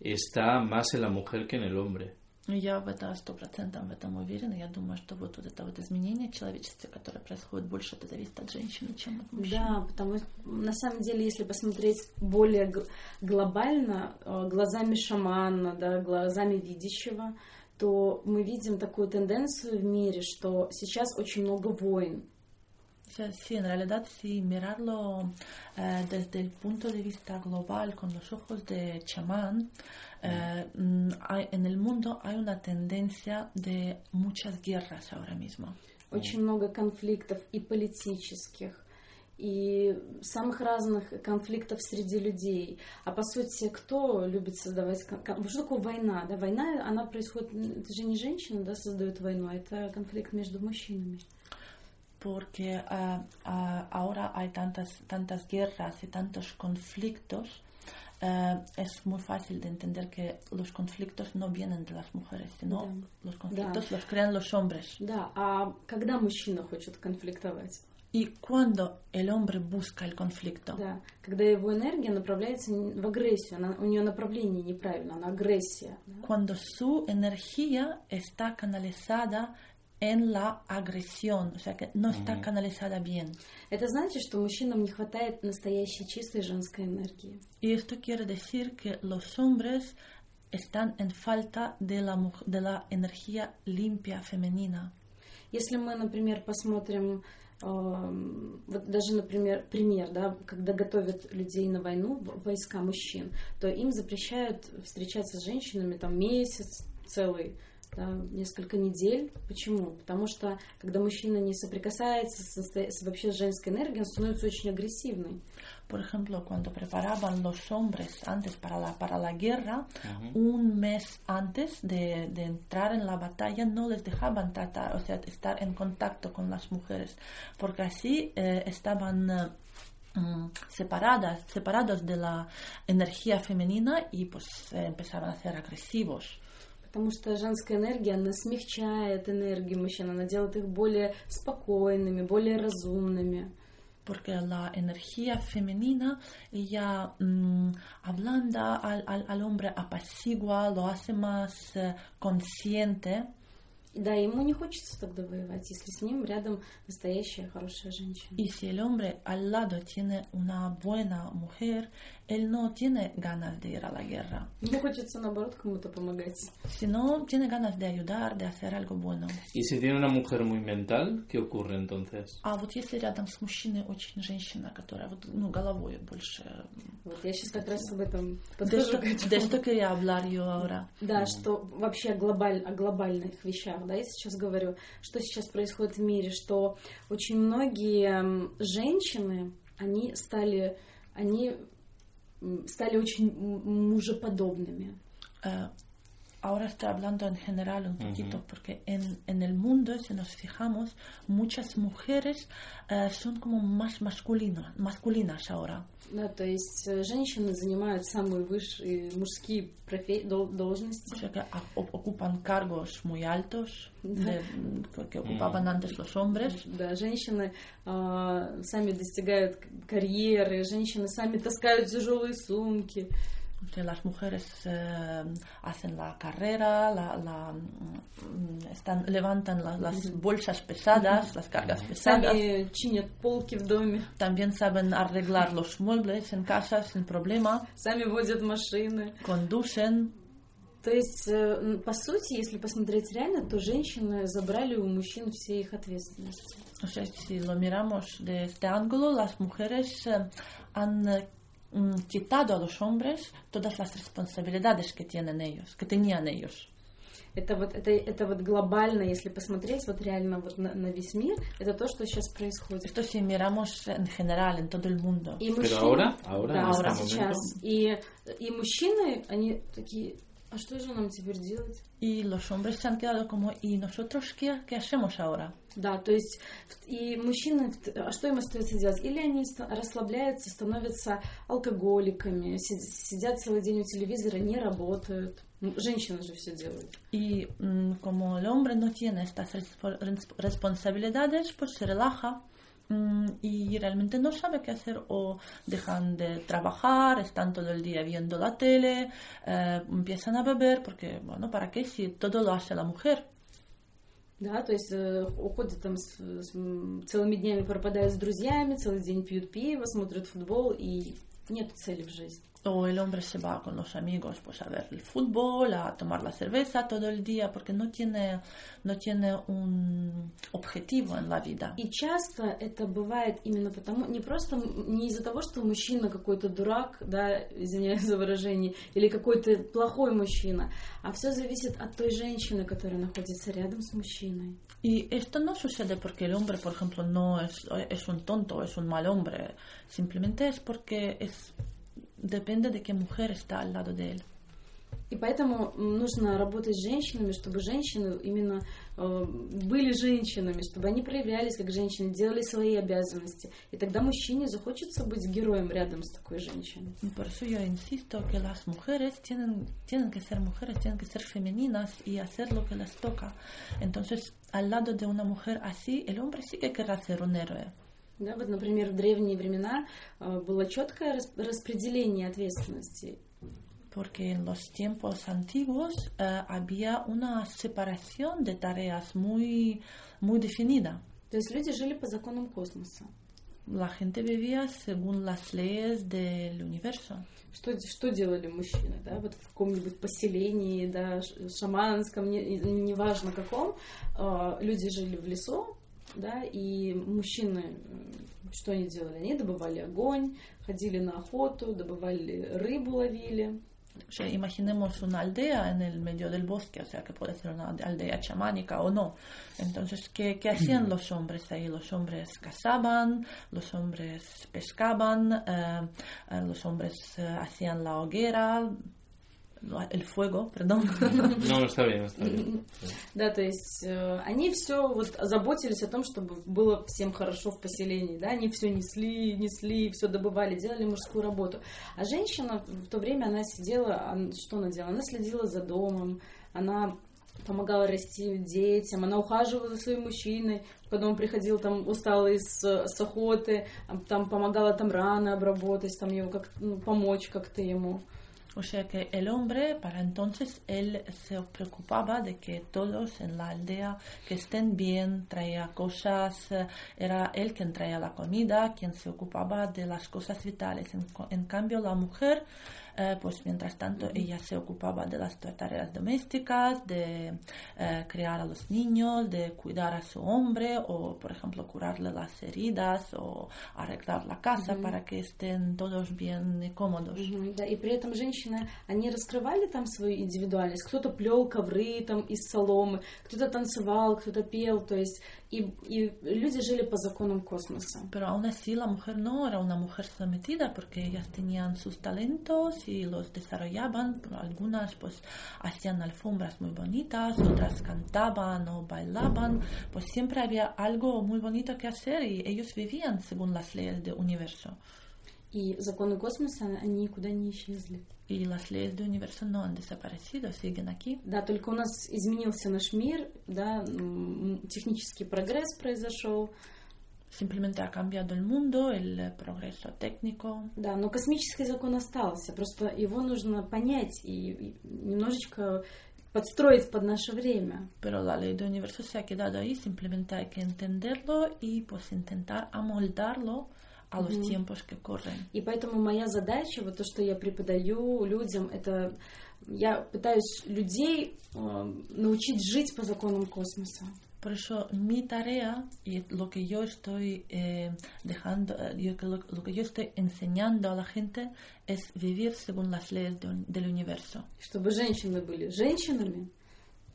está más en la mujer que en el hombre. И Я в это сто процентов в этом уверена. Я думаю, что вот, вот это вот изменение человечества, которое происходит, больше это зависит от женщины, чем от мужчины. Да, потому что на самом деле, если посмотреть более глобально, э, глазами шамана, да, глазами видящего, то мы видим такую тенденцию в мире, что сейчас очень много войн. Sí, en realidad, si mirarlo eh, desde el punto de vista global, con los ojos de chamán, eh, mm, hay- en el mundo hay una tendencia de muchas guerras ahora mismo. Очень много конфликтов и политических, и самых разных конфликтов среди людей. А по сути, кто любит создавать... Что такое война? Да, война, она происходит... Это же не женщина, да, создает войну, а это конфликт между мужчинами. Porque ah, ah, ahora hay tantas, tantas guerras y tantos conflictos, eh, es muy fácil de entender que los conflictos no vienen de las mujeres, sino Да. los conflictos los crean los hombres. Да, а когда мужчина хочет конфликтовать? Y cuando el hombre busca el conflicto, Да, когда его энергия направляется в агрессию, она, у нее направление неправильно, она агрессия. да. cuando su energía está canalizada en la agresión, o sea que no está canalizada bien. Это значит, что мужчинам не хватает настоящей чистой женской энергии. Y esto quiere decir que los hombres están en falta de la, de la energía limpia femenina. Если мы, например, посмотрим, вот даже, например, пример, да, когда готовят людей на войну, войска мужчин, то им запрещают встречаться с женщинами там месяц целый, несколько недель. Почему? Потому что когда мужчина не соприкасается с, насто- с вообще с женской энергией, он становится очень агрессивный. Por ejemplo, cuando preparaban los hombres antes para la, para la guerra, un mes antes de, de entrar en la batalla no les dejaban tratar, o sea, estar en contacto con las mujeres, porque así eh, estaban eh, mm, separadas, separados de la energía femenina y pues eh, empezaban a ser agresivos. Потому что женская энергия, она смягчает энергию мужчин, она делает их более спокойными, более разумными. porque la energía femenina ella mm, ablanda al, al, al hombre, apacigua, lo hace más eh, consciente Да, ему не хочется тогда воевать, если с ним рядом настоящая хорошая женщина. y si el hombre al lado tiene una buena mujer, él no tiene ganas de ir a la guerra, Ему хочется, наоборот, кому-то помогать. sino tiene ganas de ayudar, de hacer algo bueno. Y si tiene una mujer muy mental, ¿qué ocurre entonces? А вот если рядом с мужчиной очень женщина, которая вот, ну, головой больше... Вот я сейчас как раз об этом De подхожу de esto quería hablar yo ahora. Да, что вообще глобаль, о глобальных вещах, да, я сейчас говорю, что сейчас происходит в мире, что очень многие женщины, они стали, они стали очень мужеподобными. Eh, ahora estoy hablando en general un poquito, porque en, en el mundo, si nos fijamos, muchas mujeres eh, son como más masculino- masculinas ahora. Да, то есть э, женщины занимают самые высшие мужские профе- дол- O должности. sea que ocupan cargos muy altos de- que ocupaban antes los hombres. Да, женщины а, сами достигают карьеры, женщины сами таскают тяжелые сумки. Que las mujeres eh, hacen la carrera, la, la, mm, están, levantan la- las bolsas pesadas, las cargas pesadas. Сами чинят полки в доме, También saben arreglar los muebles en casa sin problema. сами водят машины. conducen. То есть, э, м, по сути, если посмотреть реально, то женщины забрали у мужчин все их ответственности. O sea, si lo miramos de este ángulo, las mujeres eh, han eh, mm, quitado a los hombres todas las responsabilidades que tienen ellos, que tenían ellos. Это вот, это, это вот глобально, если посмотреть вот реально вот на, на весь мир, это то, что сейчас происходит. Esto si miramos en general, en todo el mundo. И Pero ahora, ahora, да, este сейчас. И, и мужчины, они такие, А что же нам теперь делать? Y los hombres se han quedado como, ¿y nosotros qué, qué hacemos ahora? Да, то есть и мужчины, а что им остается делать? Или они расслабляются, становятся алкоголиками, си- сидят целый день у телевизора, не работают. Женщины же все делают. Mm, como el hombre no tiene estas respo- res- responsabilidades, pues se relaja mm, y realmente no sabe qué hacer o dejan de trabajar, están todo el día viendo la tele, eh, empiezan a beber, porque, bueno, ¿para qué si todo lo hace la mujer? Да, то есть э, уходят там с- с- целыми днями пропадают с друзьями, целый день пьют пиво, смотрят футбол и нет цели в жизни. O el hombre se va con los amigos pues a ver el fútbol, a tomar la cerveza todo el día, porque no tiene, no tiene un objetivo en la vida. И часто это бывает именно потому, не просто не из-за того, что мужчина какой-то дурак, да, извиняюсь за выражение, или какой-то плохой мужчина, а все зависит от той женщины, которая находится рядом с мужчиной. Y esto no sucede porque el hombre, por ejemplo, no es, es un tonto, es un mal hombre. Simplemente es porque es, depende de qué mujer está al lado de él. И поэтому нужно работать с женщинами, чтобы женщины именно э, были женщинами, чтобы они проявлялись как женщины, делали свои обязанности. И тогда мужчине захочется быть героем рядом с такой женщиной. Por eso yo insisto que las mujeres tienen, tienen que ser mujeres, tienen que ser femeninas y hacer lo que les toca. Entonces, al lado de una mujer así, el hombre sí que querrá ser un héroe. Да, вот, например, в древние времена э, было четкое рас- распределение ответственности. Porque en los tiempos antiguos eh, había una separación de tareas muy, muy definida. То есть люди жили по законам космоса. La gente vivía según las leyes del universo. Что, что делали мужчины, да, вот в каком-нибудь поселении, да, шаманском, не- неважно каком, э, люди жили в лесу, да, и мужчины, м, что они делали? Они добывали огонь, ходили на охоту, добывали рыбу, ловили. O sea, imaginemos una aldea en el medio del bosque, o sea, que puede ser una aldea chamánica o no. Entonces, ¿qué, qué hacían los hombres ahí? Los hombres cazaban, los hombres pescaban, eh, eh, los hombres eh, hacían la hoguera, lo- el fuego, perdón. No, está bien, está bien. Да, то есть э, они все вот заботились о том, чтобы было всем хорошо в поселении, да, они все несли, несли, все добывали, делали мужскую работу. А женщина в то время она сидела, что она делала? Она следила за домом, она помогала расти детям, она ухаживала за своим мужчиной, когда он приходил там усталый с, с охоты, там помогала там раны обработать, там его как ну, помочь как-то ему. O sea que el hombre, para entonces, él se preocupaba de que todos en la aldea que estén bien, traía cosas, eh, era él quien traía la comida, quien se ocupaba de las cosas vitales. En, en cambio, la mujer, eh, pues mientras tanto, ella se ocupaba de las tareas domésticas, de eh, criar a los niños, de cuidar a su hombre o, por ejemplo, curarle las heridas o arreglar la casa para que estén todos bien y cómodos. Мгм, Да, и при этом женщины, они раскрывали там свою индивидуальность. Кто-то плел ковры там из соломы, кто-то танцевал, кто-то пел. То есть и, и люди жили по законам космоса. Pero aún así la mujer no era una mujer sometida porque ellas tenían sus talentos y los desarrollaban. Algunas pues hacían alfombras muy bonitas, otras cantaban o bailaban. Pues siempre había algo muy bonito que hacer y ellos vivían según las leyes del universo. И законы космоса, они никуда не исчезли. Y las leyes del universo no han desaparecido, siguen aquí. Да, только у нас изменился наш мир, да, технический прогресс произошел, Simplemente ha cambiado el mundo, el progreso técnico. да, но космический закон остался. Просто его нужно понять и, немножечко подстроить под наше время. Pero la ley del universo se ha quedado ahí, simplemente hay que entenderlo y pues intentar amoldarlo a los tiempos que corren. И поэтому моя задача, вот то, что я преподаю людям, это я пытаюсь людей э, научить жить по законам космоса. Por eso mi tarea y lo que yo estoy eh, dejando, eh, yo- lo, lo que yo estoy enseñando a la gente es vivir según las leyes de del universo, Чтобы женщины были женщинами,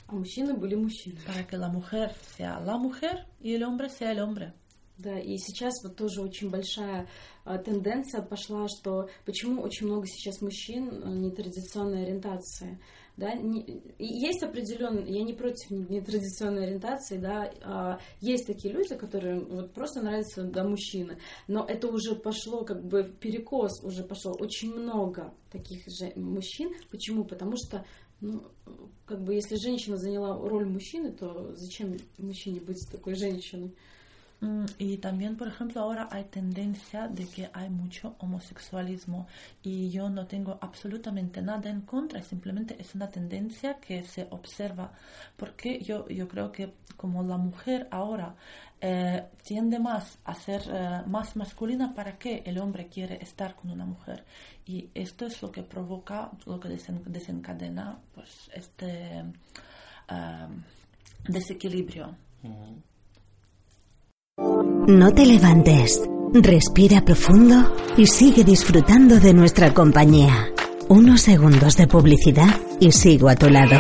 а мужчины были мужчинами. para que la mujer sea la mujer y el hombre sea el hombre. Да, и сейчас вот тоже очень большая а, тенденция пошла, что почему очень много сейчас мужчин а, нетрадиционной ориентации. Да, не, есть определенные, я не против нетрадиционной ориентации, да, а, есть такие люди, которые вот просто нравятся да, мужчины, но это уже пошло как бы перекос, уже пошел очень много таких же мужчин. Почему? Потому что ну, как бы если женщина заняла роль мужчины, то зачем мужчине быть такой женщиной? Y también, por ejemplo, ahora hay tendencia de que hay mucho homosexualismo y yo no tengo absolutamente nada en contra, simplemente es una tendencia que se observa, porque yo, yo creo que como la mujer ahora eh, tiende más a ser eh, más masculina, ¿para qué el hombre quiere estar con una mujer? Y esto es lo que provoca, lo que desencadena pues, este eh, desequilibrio. No te levantes. Respira profundo y sigue disfrutando de nuestra compañía. Unos segundos de publicidad y sigo a tu lado.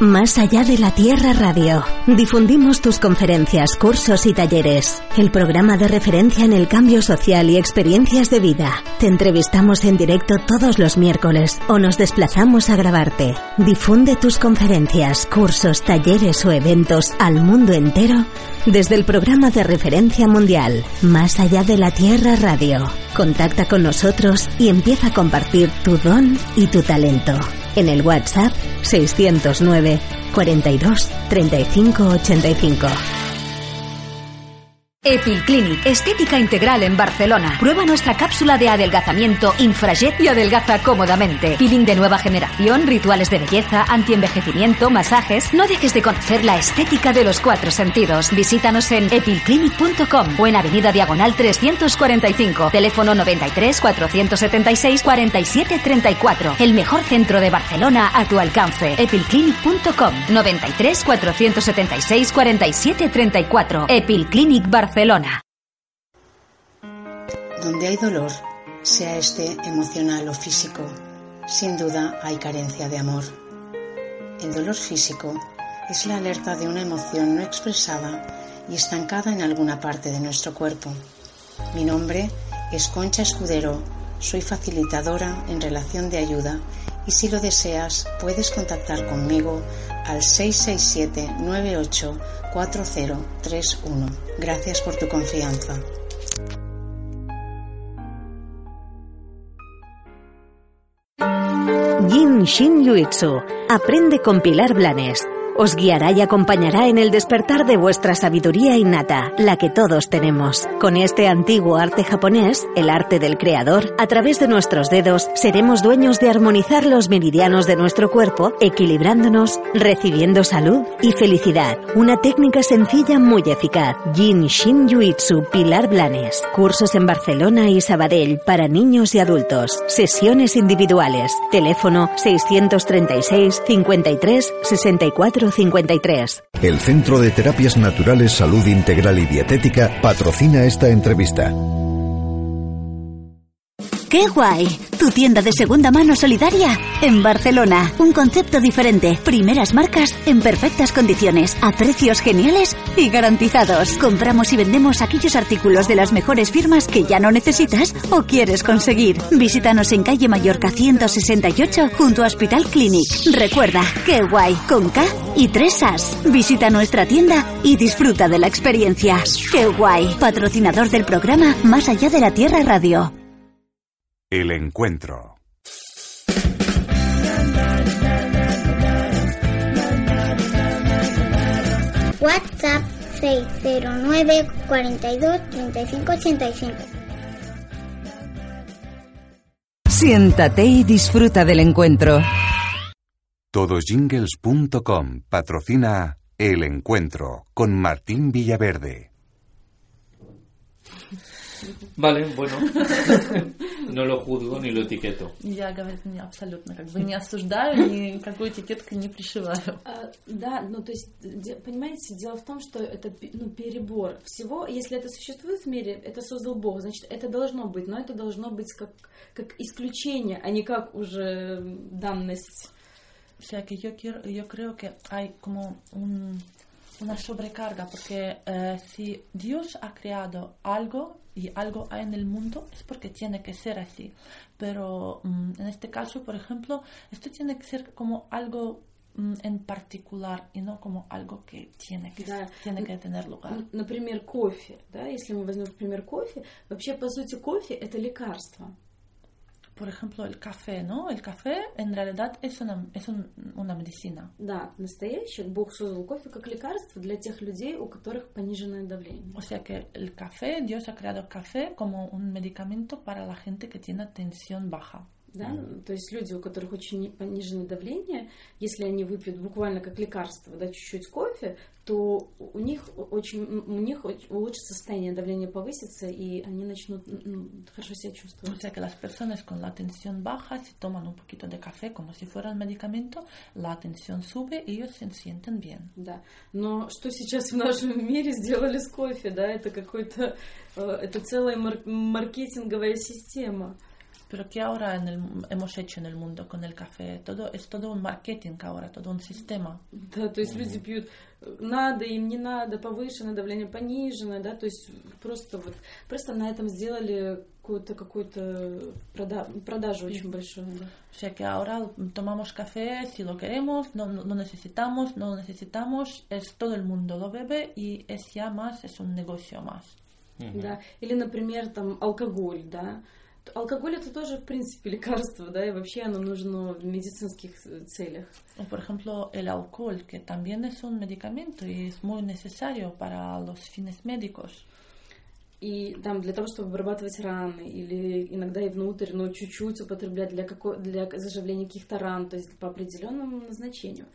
Más allá de la Tierra Radio. Difundimos tus conferencias, cursos y talleres. El programa de referencia en el cambio social y experiencias de vida. Te entrevistamos en directo todos los miércoles o nos desplazamos a grabarte. Difunde tus conferencias, cursos, talleres o eventos al mundo entero desde el programa de referencia mundial. Más allá de la Tierra Radio. Contacta con nosotros y empieza a compartir tu don y tu talento en el WhatsApp 609 42 35 85. Epilclinic, estética integral en Barcelona. Prueba nuestra cápsula de adelgazamiento Infrajet y adelgaza cómodamente. Peeling de nueva generación, rituales de belleza, antienvejecimiento, masajes. No dejes de conocer la estética de los cuatro sentidos. Visítanos en epilclinic.com o en Avenida Diagonal 345. Teléfono 93 476 47 34. El mejor centro de Barcelona a tu alcance. Epilclinic.com 93 476 47 34. Epilclinic Barcelona. Barcelona. Donde hay dolor, sea este emocional o físico, sin duda hay carencia de amor. El dolor físico es la alerta de una emoción no expresada y estancada en alguna parte de nuestro cuerpo. Mi nombre es Concha Escudero, soy facilitadora en relación de ayuda y si lo deseas puedes contactar conmigo al 667 98 4031. Gracias por tu confianza. Yin Shin Yuitsu. Aprende con Pilar Blanes os guiará y acompañará en el despertar de vuestra sabiduría innata, la que todos tenemos. Con este antiguo arte japonés, el arte del creador, a través de nuestros dedos seremos dueños de armonizar los meridianos de nuestro cuerpo, equilibrándonos, recibiendo salud y felicidad. Una técnica sencilla muy eficaz. Yin Shin Yuitsu Pilar Blanes. Cursos en Barcelona y Sabadell para niños y adultos. Sesiones individuales. Teléfono 636 53 64 53. El Centro de Terapias Naturales Salud Integral y Dietética patrocina esta entrevista. ¡Qué guay! Tu tienda de segunda mano solidaria en Barcelona. Un concepto diferente. Primeras marcas en perfectas condiciones, a precios geniales y garantizados. Compramos y vendemos aquellos artículos de las mejores firmas que ya no necesitas o quieres conseguir. Visítanos en calle Mallorca 168 junto a Hospital Clinic. Recuerda, qué guay, con K y tres As. Visita nuestra tienda y disfruta de la experiencia. ¡Qué guay! Patrocinador del programa Más allá de la Tierra Radio. El encuentro. WhatsApp 609 42 35 85. Siéntate y disfruta del encuentro. Todosjingles.com patrocina El Encuentro con Martín Villaverde. Vale, bueno. no lo juzgo ni lo etiqueto. Я, говорит, не абсолютно как бы не осуждаю, никакой этикеткой не пришиваю. А, да, ну то есть, понимаете, дело в том, что это ну, перебор всего. Если это существует в мире, это создал Бог, значит, это должно быть, но это должно быть как, как исключение, а не как уже данность. O sea que yo, quiero, yo creo que hay como un una sobrecarga, porque eh, si Dios ha creado algo y algo hay en el mundo, es porque tiene que ser así. Pero mm, en este caso, por ejemplo, esto tiene que ser como algo mm, en particular y no como algo que tiene que, Да. tiene que tener lugar. Н- Например, кофе, да, если мы возьмем, например, кофе, вообще, по сути, кофе – это лекарство. Por ejemplo, el café, ¿no? El café en realidad es una, es un- una medicina. Да, настоящий Бог создал кофе как лекарство для тех людей, у которых пониженное давление. O sea que el café, Dios ha creado el café como un medicamento para la gente que tiene tensión baja. Да? То есть люди, у которых очень пониженное давление, если они выпьют буквально как лекарство да, чуть-чуть кофе, то у них очень у них улучшится состояние, давление повысится, и они начнут м, хорошо себя O чувствовать. sea que las personas con la tensión baja, si toman un poquito de café como si fuera un medicamento, la tensión sube y ellos se sienten bien. Да. Но что сейчас в нашем мире сделали с кофе, да, это какой-то, э, это целая мар- маркетинговая система. Pero ¿qué ahora en el- hemos hecho en el mundo con el café? Todo, es todo un marketing ahora, todo un sistema. Да, то есть люди пьют э, надо, им не надо, повышенное давление, пониженное, да, то есть просто вот, просто на этом сделали какую-то какую-то прода- продажу очень большую, да. O sea que ahora tomamos café si lo queremos, no, no, no necesitamos, no necesitamos, es todo el mundo lo bebe y es ya más, es un negocio más. Да. Или, например, там алкоголь, да. Т- Алкоголь это тоже, в принципе, лекарство, да, и вообще оно нужно в медицинских э, целях. O por ejemplo el alcohol, que también es un medicamento y es muy necesario para los fines médicos. И там для того, чтобы обрабатывать раны, или иногда и внутрь, но чуть-чуть употреблять для, како- для zаживления каких-то ран, то есть по определенному назначению.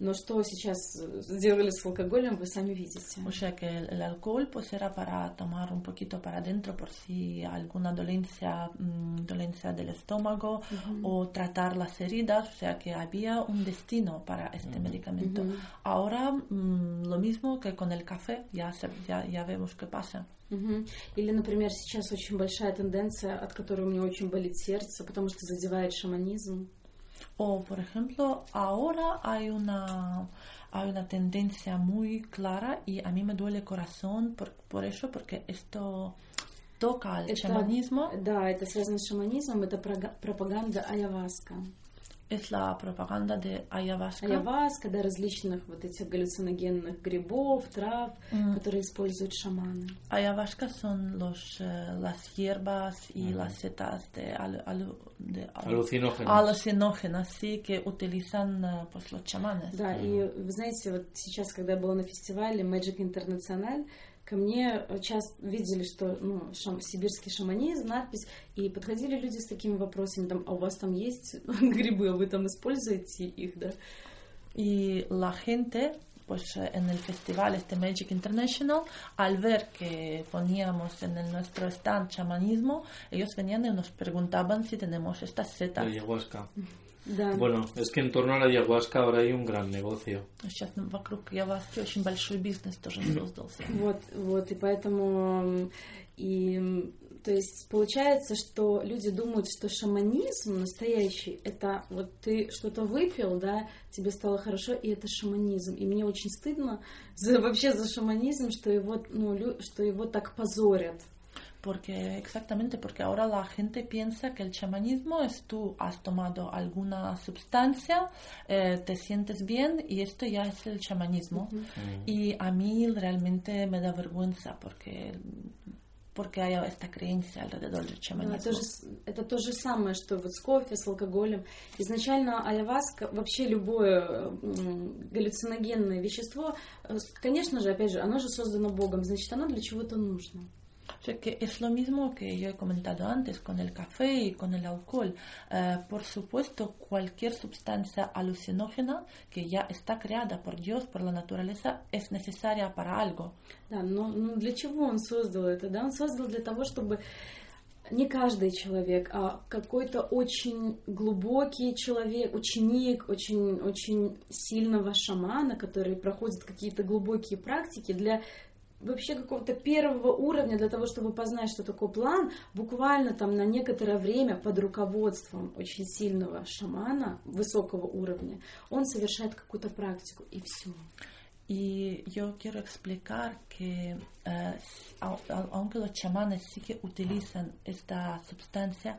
Но что сейчас э, сделали с алкоголем, вы сами видите. O sea que el, el alcohol pues era para tomar un poquito para adentro por si alguna dolencia, mm, dolencia del estómago Ujú. o tratar las heridas, o sea que había un destino para este medicamento. Ujú. Ahora mm, lo mismo que con el café, ya, se- ya, ya vemos qué pasa. Мгм. Или, например, сейчас очень большая тенденция, от которой у меня очень болит сердце, потому что задевает шаманизм. O, por ejemplo, ahora hay una, hay una tendencia muy clara y a mí me duele el corazón por, por eso, porque esto toca al Это- chamanismo. Да, это связано с шаманизмом, это прога- пропаганда ayahuasca. Es la propaganda de ayahuasca. Ayahuasca, да, различных вот этих галлюциногенных грибов, трав, Мгм. которые используют шаманы. Ayahuasca son los, eh, las hierbas y las setas de, alu- alu- de alu- Alucinógenas. alucinógenas, sí, que utilizan eh, pues, los chamanes. Да, и вы знаете, вот сейчас, когда я была на фестивале Magic International, ко мне часто видели, что ну, шам- сибирский шаманизм, надпись, и подходили люди с такими вопросами, там, а у вас там есть грибы, а вы там используете их, да? Y la gente, pues eh, en el festival este Magic International, al ver que poníamos en el nuestro stand chamanismo, ellos venían y nos preguntaban si tenemos estas setas. ayahuasca. Да. Bueno, es que en torno a la ayahuasca ahora hay un gran negocio. Сейчас вокруг Яваски очень большой бизнес тоже создался. Вот, вот, и поэтому, и, то есть, получается, что люди думают, что шаманизм настоящий, это вот ты что-то выпил, да, тебе стало хорошо, и это шаманизм. И мне очень стыдно за, вообще за шаманизм, что его, ну, лю- что его так позорят. Porque, exactamente, porque ahora la gente piensa que el chamanismo es tú has tomado alguna sustancia, eh, te sientes bien y esto ya es el chamanismo. Y a mí realmente me da vergüenza porque, porque hay esta creencia alrededor del Да, chamanismo. то же с- это то же самое, что вот с кофе, с алкоголем. Изначально ayahuasca, вообще любое м, галлюциногенное вещество, э, с- конечно же, опять же, оно же создано Богом, значит, оно для чего-то нужно. O sea, que es lo mismo que yo he comentado antes con el café y con el alcohol. Eh, por supuesto, cualquier sustancia alucinógena que ya está creada por Dios, por la naturaleza, es necesaria para algo. Да, но ну, для чего он создал это? Да, он создал для того, чтобы не каждый человек, а какой-то очень глубокий человек, ученик очень, очень сильного шамана, который проходит какие-то глубокие практики для вообще какого-то первого уровня для того, чтобы познать, что такое план, буквально там на некоторое время под руководством очень сильного шамана высокого уровня, он совершает какую-то практику, и все. Y yo quiero explicar que au- au- aunque los chamanes sí que utilizan esta sustancia,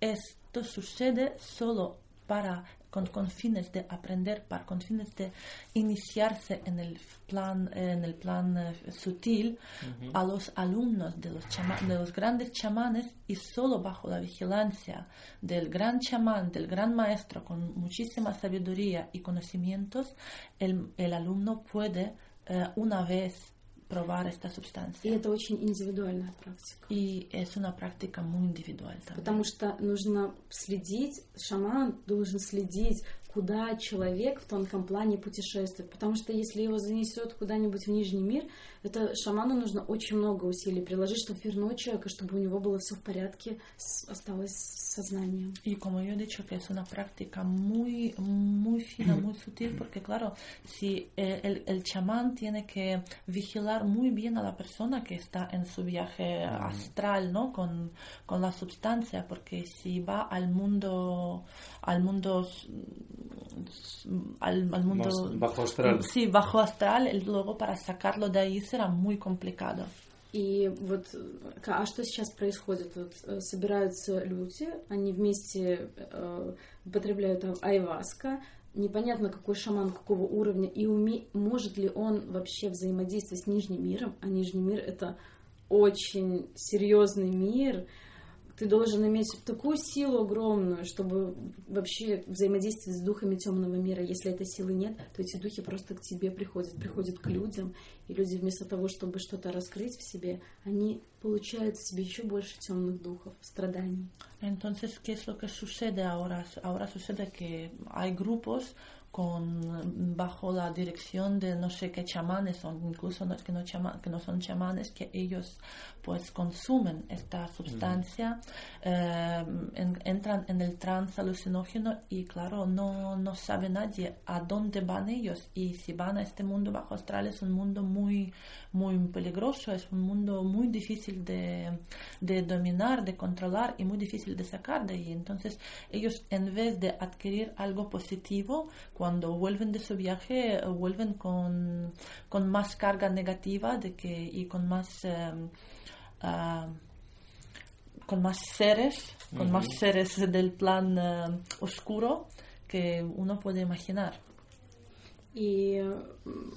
esto sucede solo para con, con fines de aprender, para, con fines de iniciarse en el plan, en el plan eh, sutil a los alumnos de los, chama- de los grandes chamanes y solo bajo la vigilancia del gran chamán, del gran maestro con muchísima sabiduría y conocimientos, el, el alumno puede eh, una vez probar esta sustancia. И это очень индивидуальная практика. Y es una práctica muy individual también. Потому что нужно следить, шаман должен следить, куда человек в тонком плане путешествует. Потому что если его занесет куда-нибудь в нижний мир, это шаману нужно очень много усилий приложить, чтобы вернуть человека, чтобы у него было все в порядке, осталось сознание. Y como yo he dicho que es una práctica muy, muy fina, muy sutil, porque claro, si el, el chamán tiene que vigilar muy bien a la persona que está en su viaje astral, ¿no? Con, con la sustancia, porque si va al mundo, al mundo, al, al mundo Más bajo astral. Sí, bajo astral, el- luego para sacarlo de ahí será muy complicado. И вот, э, а что сейчас происходит? Вот э, собираются люди, они вместе э, употребляют ай- айваска, непонятно какой шаман, какого уровня, и уме... может ли он вообще взаимодействовать с Нижним миром, а Нижний мир это очень серьезный мир, ты должен иметь такую силу огромную, чтобы вообще взаимодействовать с духами темного мира. Если этой силы нет, то эти духи просто к тебе приходят, приходят к людям, и люди вместо того, чтобы что-то раскрыть в себе, они получают в себе еще больше темных духов, страданий. Entonces, ¿qué es lo que sucede ahora? Ahora sucede que hay grupos con bajo la dirección de no sé qué chamanes o incluso no, que, no chama- que no son chamanes que ellos pues consumen esta sustancia eh, en- entran en el trance alucinógeno y claro no, no sabe nadie a dónde van ellos. Y si van a este mundo bajo astral es un mundo muy muy peligroso es un mundo muy difícil de, de dominar de controlar y muy difícil de sacar de ahí. Entonces ellos en vez de adquirir algo positivo cuando vuelven de su viaje eh, vuelven con, con más carga negativa de que y con más eh, ah, con más seres con más Ujú. seres del plan eh, oscuro que uno puede imaginar И м,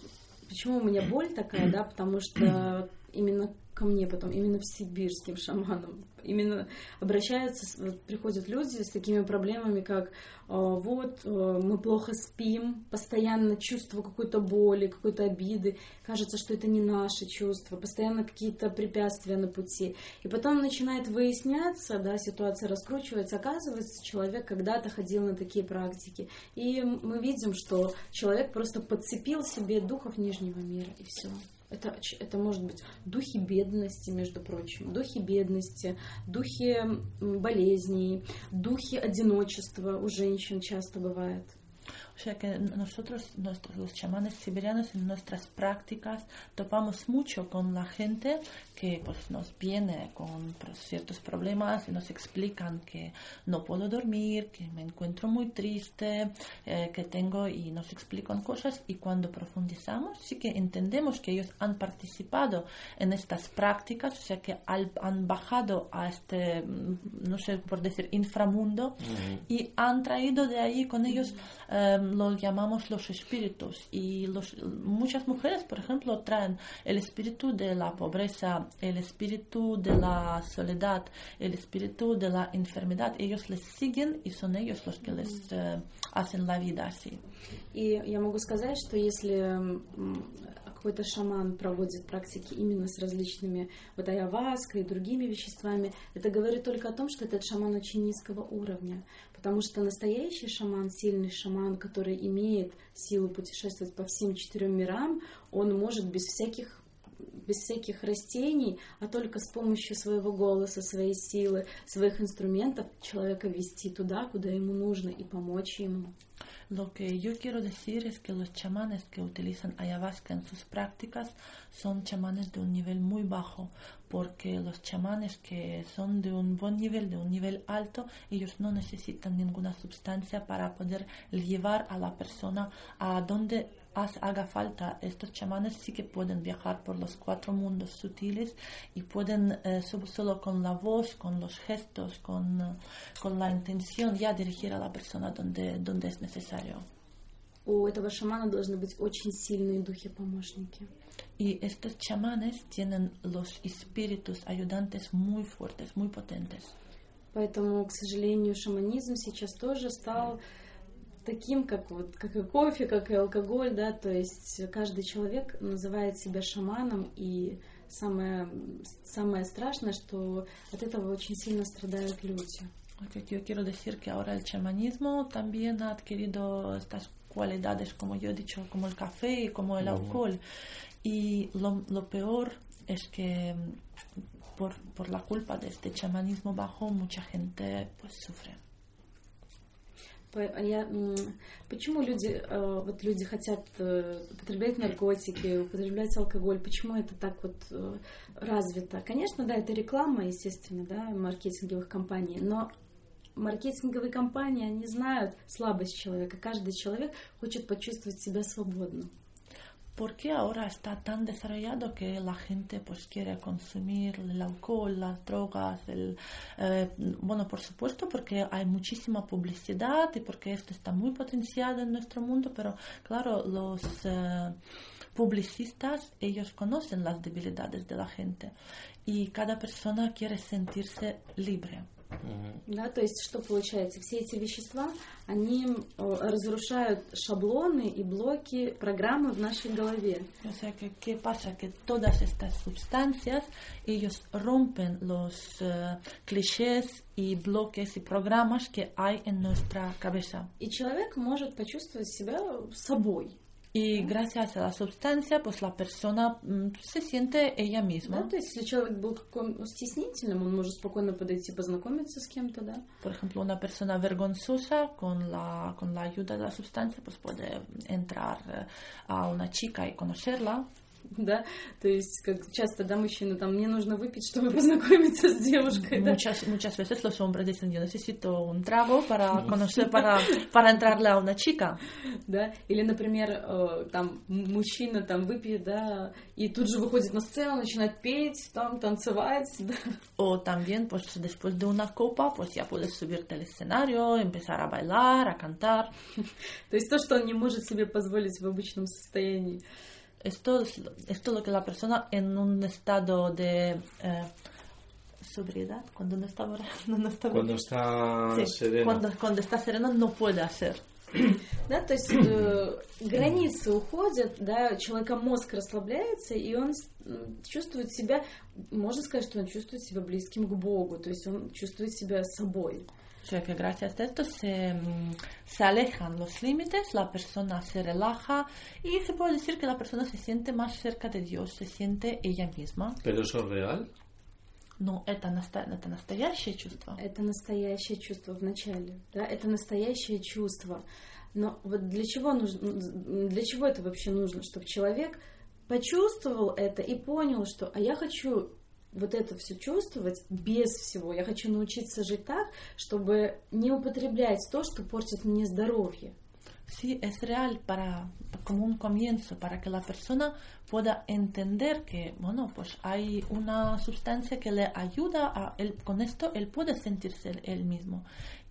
почему у меня боль такая, да, потому что именно ко мне потом, именно в сибирским шаманам, именно обращаются, вот приходят люди с такими проблемами, как э, вот, э, мы плохо спим, постоянно чувство какой-то боли, какой-то обиды, кажется, что это не наше чувство, постоянно какие-то препятствия на пути. И потом начинает выясняться, да, ситуация раскручивается, оказывается, человек когда-то ходил на такие практики. И мы видим, что человек просто подцепил себе духов Нижнего мира, и все. Это, это может быть духи бедности, между прочим, духи бедности, духи болезней, духи одиночества у женщин часто бывает. O sea que nosotros, nuestros, los chamanes siberianos, en nuestras prácticas topamos mucho con la gente que pues, nos viene con pues, ciertos problemas y nos explican que no puedo dormir, que me encuentro muy triste, eh, que tengo y nos explican cosas. Y cuando profundizamos sí que entendemos que ellos han participado en estas prácticas, o sea que al- han bajado a este, mm, no sé por decir, inframundo y han traído de ahí con ellos eh, lo llamamos los espíritus. Y los, muchas mujeres por ejemplo traen el espíritu de la pobreza el espíritu de la soledad el espíritu de la enfermedad ellos les siguen y son ellos los que les eh, hacen la vida así И я могу сказать, что если какой-то шаман проводит практики именно с различными вот айаваской и другими веществами, это говорит только о том, что этот шаман очень низкого уровня. Потому что настоящий шаман, сильный шаман, который имеет силу путешествовать по всем четырем мирам, он может без всяких без всяких растений, а только с помощью своего голоса, своей силы, своих инструментов человека вести туда, куда ему нужно, и помочь ему. Lo que yo quiero decir es que los chamanes que utilizan ayahuasca en sus prácticas son chamanes de un nivel muy bajo, porque los chamanes que son de un buen nivel, de un nivel alto, ellos no necesitan ninguna sustancia para poder llevar a la persona a donde haga falta. Estos chamanes sí que pueden viajar por los cuatro mundos sutiles y pueden eh, solo, solo con la voz, con los gestos, con, eh, con la intención ya dirigir a la persona donde, donde es necesario. У этого шамана должны быть очень сильные духи-помощники. Y estos chamanes tienen los espíritus ayudantes muy fuertes, muy potentes. Поэтому, к сожалению, шаманизм сейчас тоже стал Таким, как вот как и кофе, как и алкоголь, да, то есть каждый человек называет себя шаманом, и самое, самое страшное, что от этого очень сильно страдают люди. Porque yo quiero decir que ahora el chamanismo también ha adquirido estas cualidades, como yo he dicho, como el café y como el alcohol. Y lo, lo peor es que mm, por, por la culpa de este chamanismo bajo, mucha gente pues sufre. А я, почему люди, э, вот люди хотят э, употреблять наркотики, употреблять алкоголь? Почему это так вот э, развито? Конечно, да, это реклама, естественно, да, маркетинговых компаний, но маркетинговые компании, они знают слабость человека. Каждый человек хочет почувствовать себя свободно. ¿Por qué ahora está tan desarrollado que la gente pues quiere consumir el alcohol, las drogas? El, eh, bueno, por supuesto porque hay muchísima publicidad y porque esto está muy potenciado en nuestro mundo, pero claro, los eh, publicistas, ellos conocen las debilidades de la gente y cada persona quiere sentirse libre. Да, то есть что получается? Все эти вещества, они э, разрушают шаблоны и блоки программы в нашей голове. O sea, que, ¿qué pasa? Que todas estas sustancias, ellos rompen los eh, clichés y bloques y programas que hay en nuestra cabeza. И человек может почувствовать себя собой. Y gracias a la sustancia, pues la persona mm, se siente ella Да, misma. то есть если человек был каким стеснительным, он может спокойно подойти познакомиться с кем-то, да. Por ejemplo, una persona vergonzosa con la, con la ayuda de la sustancia, pues puede entrar eh, a una chica y conocerla. Да, то есть как часто, да, мужчины там, мне нужно выпить, чтобы познакомиться с девушкой, да. Muchas, muchas veces los hombres dicen, yo necesito un trago para conocer, para, para entrarle a una chica. Да, или, например, э, там мужчина там выпьет, да, и тут же выходит на сцену, начинает петь, там танцевать, да. O también, pues después de una copa, pues ya puedes subirte al escenario, empezar a bailar, a cantar. То есть то, что он не может себе позволить в обычном состоянии. Esto es, esto es lo que la persona en un estado de eh, sobriedad, cuando no está, bora- no, está Cuando está Sí, sereno. Cuando, cuando está sereno no puede hacer. Да, то есть э, границы уходят, да, у человека мозг расслабляется, и он чувствует себя, можно сказать, что он чувствует себя близким к Богу, то есть он чувствует себя собой. O sea que gracias a esto se, mm, se alejan los límites, la persona se relaja y se puede decir que la persona se siente más cerca de Dios, se siente ella misma. ¿Pero eso es real? No, это, наста- это настоящее чувство. Это настоящее чувство в начале, да, это настоящее чувство. Но вот для чего нужно, для чего это вообще нужно, чтобы человек почувствовал это и понял, что, а я хочу вот это все чувствовать без всего. Я хочу научиться жить так, чтобы не употреблять то, что портит мне здоровье. Sí, es real para como un comienzo, para que la persona pueda entender que, bueno, pues hay una sustancia que le ayuda a él, con esto él puede sentirse él, él mismo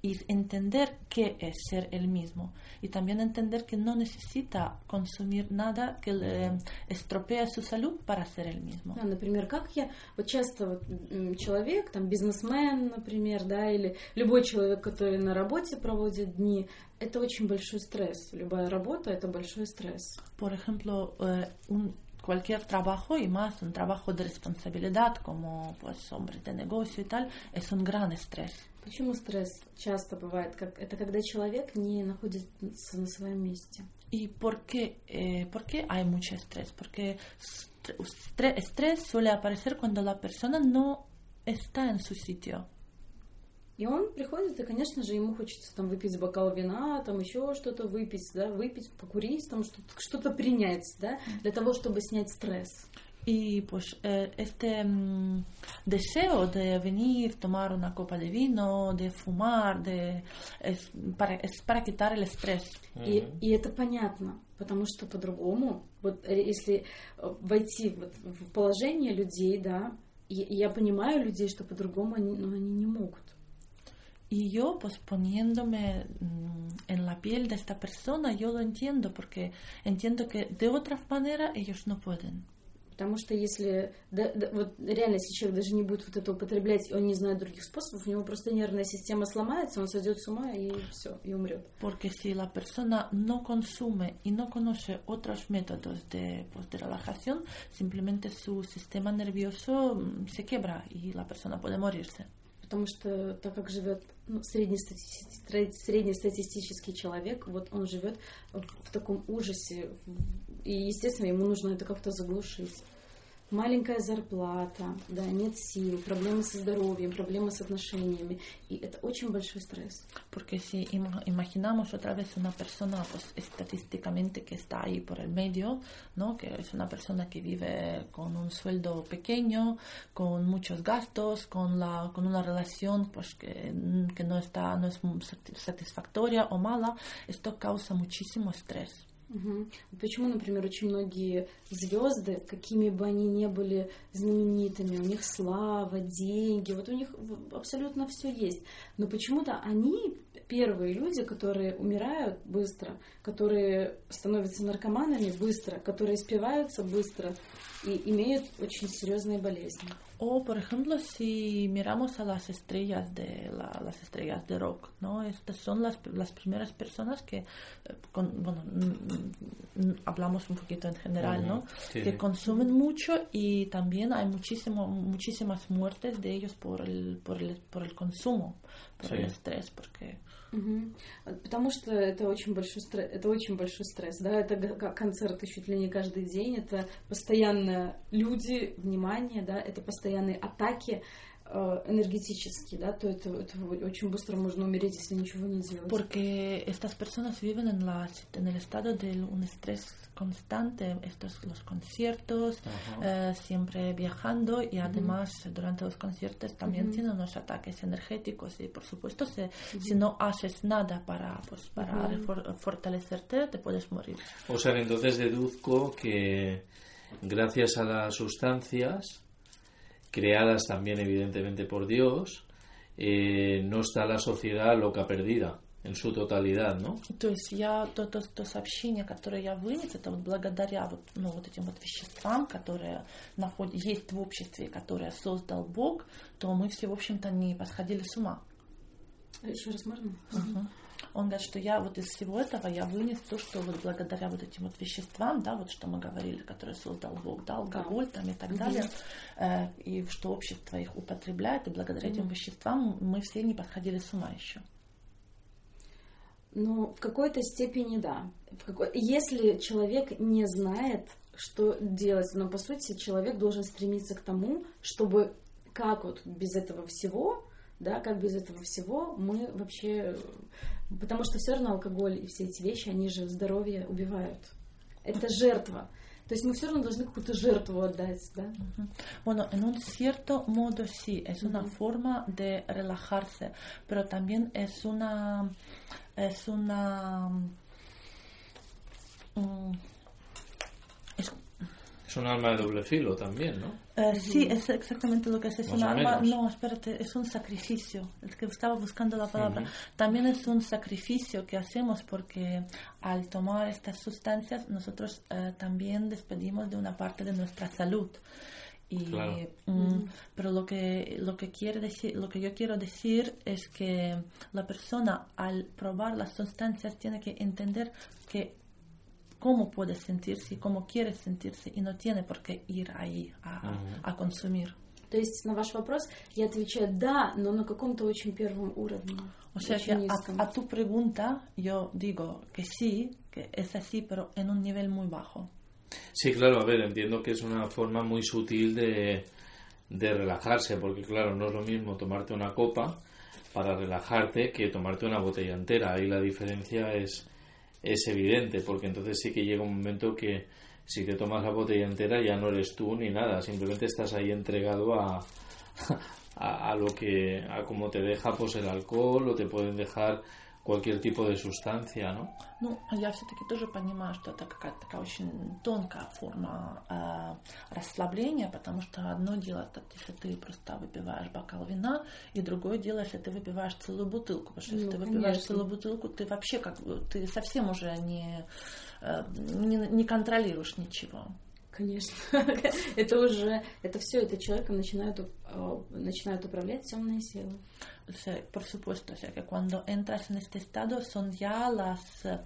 y entender qué es ser él mismo y también entender que no necesita consumir nada que le estropee su salud para ser él mismo. Да, например, как я, вот часто вот, м, человек, там, бизнесмен, например, да, или любой человек, который на работе проводит дни, это очень большой стресс. Любая работа — это большой стресс. Por ejemplo, eh, un- cualquier trabajo y más un trabajo de responsabilidad como pues hombre de negocio y tal es un gran estrés. Почему стресс часто бывает? Как, это когда человек не находится на своем месте. ¿Y por qué, eh, por qué hay mucho estrés? Porque estrés suele aparecer cuando la persona no está en su sitio. И он приходит, и, конечно же, ему хочется там выпить бокал вина, там еще что-то выпить, да, выпить, покурить, там что-то, что-то принять, да, для того, чтобы снять стресс. Y pues eh, este mm, deseo de venir, tomar una copa de vino, de fumar, de, es, para, es para quitar el estrés. И, и это понятно, потому что по-другому, вот э, если э, войти вот в положение людей, да, и, и я понимаю людей, что по-другому они, ну, они не могут. Y yo, pues poniéndome mm, en la piel de esta persona, yo lo entiendo, porque entiendo que de otra manera ellos no pueden. Потому что если, да, да, вот реально, если человек даже не будет вот это употреблять, и он не знает других способов, у него просто нервная система сломается, он сойдет с ума и все, и умрет. Porque si la persona no consume y no conoce otros métodos de, pues, de relajación, simplemente su sistema nervioso mm, se quiebra y la persona puede morirse. Потому что так как живет ну, среднестати- среднестатистический человек, вот он живет в, в таком ужасе, и, естественно, ему нужно это как-то заглушить. Маленькая зарплата, да, нет сил, проблемы со здоровьем, проблемы с отношениями, и это очень большой стресс. Porque si ima- imaginamos otra vez una persona, pues estadísticamente que está ahí por el medio, ¿no? Que es una persona que vive con un sueldo pequeño, con muchos gastos, con la, con una relación, pues que, que no está, no es muy sati- satisfactoria o mala, esto causa muchísimo estrés. Мгм. Почему, например, очень многие звезды, какими бы они ни были знаменитыми, у них слава, деньги, вот у них абсолютно все есть. Но почему-то они первые люди, которые умирают быстро, которые становятся наркоманами быстро, которые спиваются быстро и имеют очень серьезные болезни. O, por ejemplo, si miramos a las estrellas de la- las estrellas de rock, ¿no? Estas son las, las primeras personas que, eh, con- bueno, mm, mm, hablamos un poquito en general, ¿no? Sí, que consumen mucho y también hay muchísimo, muchísimas muertes de ellos por el, por el, por el consumo, por Sí. el estrés, porque Мгм. Потому что это очень большой стресс, это очень большой стресс, да, это концерты чуть ли не каждый день, это постоянно люди, внимание, да, это постоянные атаки э, энергетические, да, то это, это очень быстро можно умереть, если ничего не делать. Porque estas personas viven en, la, en el estado de un estrés constante, estos los conciertos, Ajá. eh, siempre viajando y además durante los conciertos también Ujú. tienen unos ataques energéticos y por supuesto si, si no haces nada para, pues, para Ujú. refor- fortalecerte te puedes morir. O sea, que entonces deduzco que gracias a las sustancias, creadas también evidentemente por Dios, eh, no está la sociedad loca perdida en su totalidad, ¿no? То есть я то, то, то сообщение, которое я вынес, это вот благодаря вот, ну, вот этим вот веществам, которые наход... есть в обществе, которые создал Бог, то мы все, в общем-то, не посходили с ума. Еще раз можно? Мгм. Он говорит, что я вот из всего этого я вынес то, что вот благодаря вот этим вот веществам, да, вот что мы говорили, которые создал Бог, да, алкоголь там и так Мгм. далее, э, и что общество их употребляет, и благодаря этим Мгм. веществам мы все не подходили с ума еще. Ну, в какой-то степени да. Какой... Если человек не знает, что делать, но по сути человек должен стремиться к тому, чтобы как вот без этого всего, да, как без этого всего мы вообще... Потому что все равно алкоголь и все эти вещи, они же здоровье убивают. Это жертва. То есть мы все равно должны какую-то жертву отдать, да? Bueno, en un cierto modo sí, es una forma de relajarse, pero también es una, es una, es- Es un alma de doble filo también, ¿no? eh, sí, es exactamente lo que es, es un o alma, menos. no, espérate, es un sacrificio, el que estaba buscando la palabra, Ujú. también es un sacrificio que hacemos porque al tomar estas sustancias nosotros eh, también despedimos de una parte de nuestra salud. Y, Claro. Ujú. pero lo que lo que quiere decir lo que yo quiero decir es que la persona al probar las sustancias tiene que entender que cómo puede sentirse y cómo quiere sentirse y no tiene por qué ir ahí a, Ujú. a consumir То есть на ваш вопрос я отвечаю да, но на каком-то очень первом уровне. o sea очень que низком. a, a tu pregunta yo digo que sí que es así pero en un nivel muy bajo Sí, claro, a ver, entiendo que es una forma muy sutil de, de relajarse, porque claro, no es lo mismo tomarte una copa para relajarte que tomarte una botella entera. Ahí la diferencia es, es evidente, porque entonces sí que llega un momento que, si te tomas la botella entera ya no eres tú ni nada, simplemente estás ahí entregado a, a, lo que, a cómo te deja pues el alcohol o te pueden dejar cualquier tipo de sustancia, ¿no? Ну, я все-таки тоже понимаю, что это какая-то такая очень тонкая форма э, расслабления, потому что одно дело, это если ты просто выпиваешь бокал вина, и другое дело, если ты выпиваешь целую бутылку. Потому что если Ну, ты выпиваешь конечно. целую бутылку, ты вообще как бы, ты совсем уже не, э, не, не контролируешь ничего. Конечно. это уже, это все, это человека начинают, э, начинают управлять темные силы. O sea, por supuesto, o sea, que cuando entras en este estado son ya las, eh,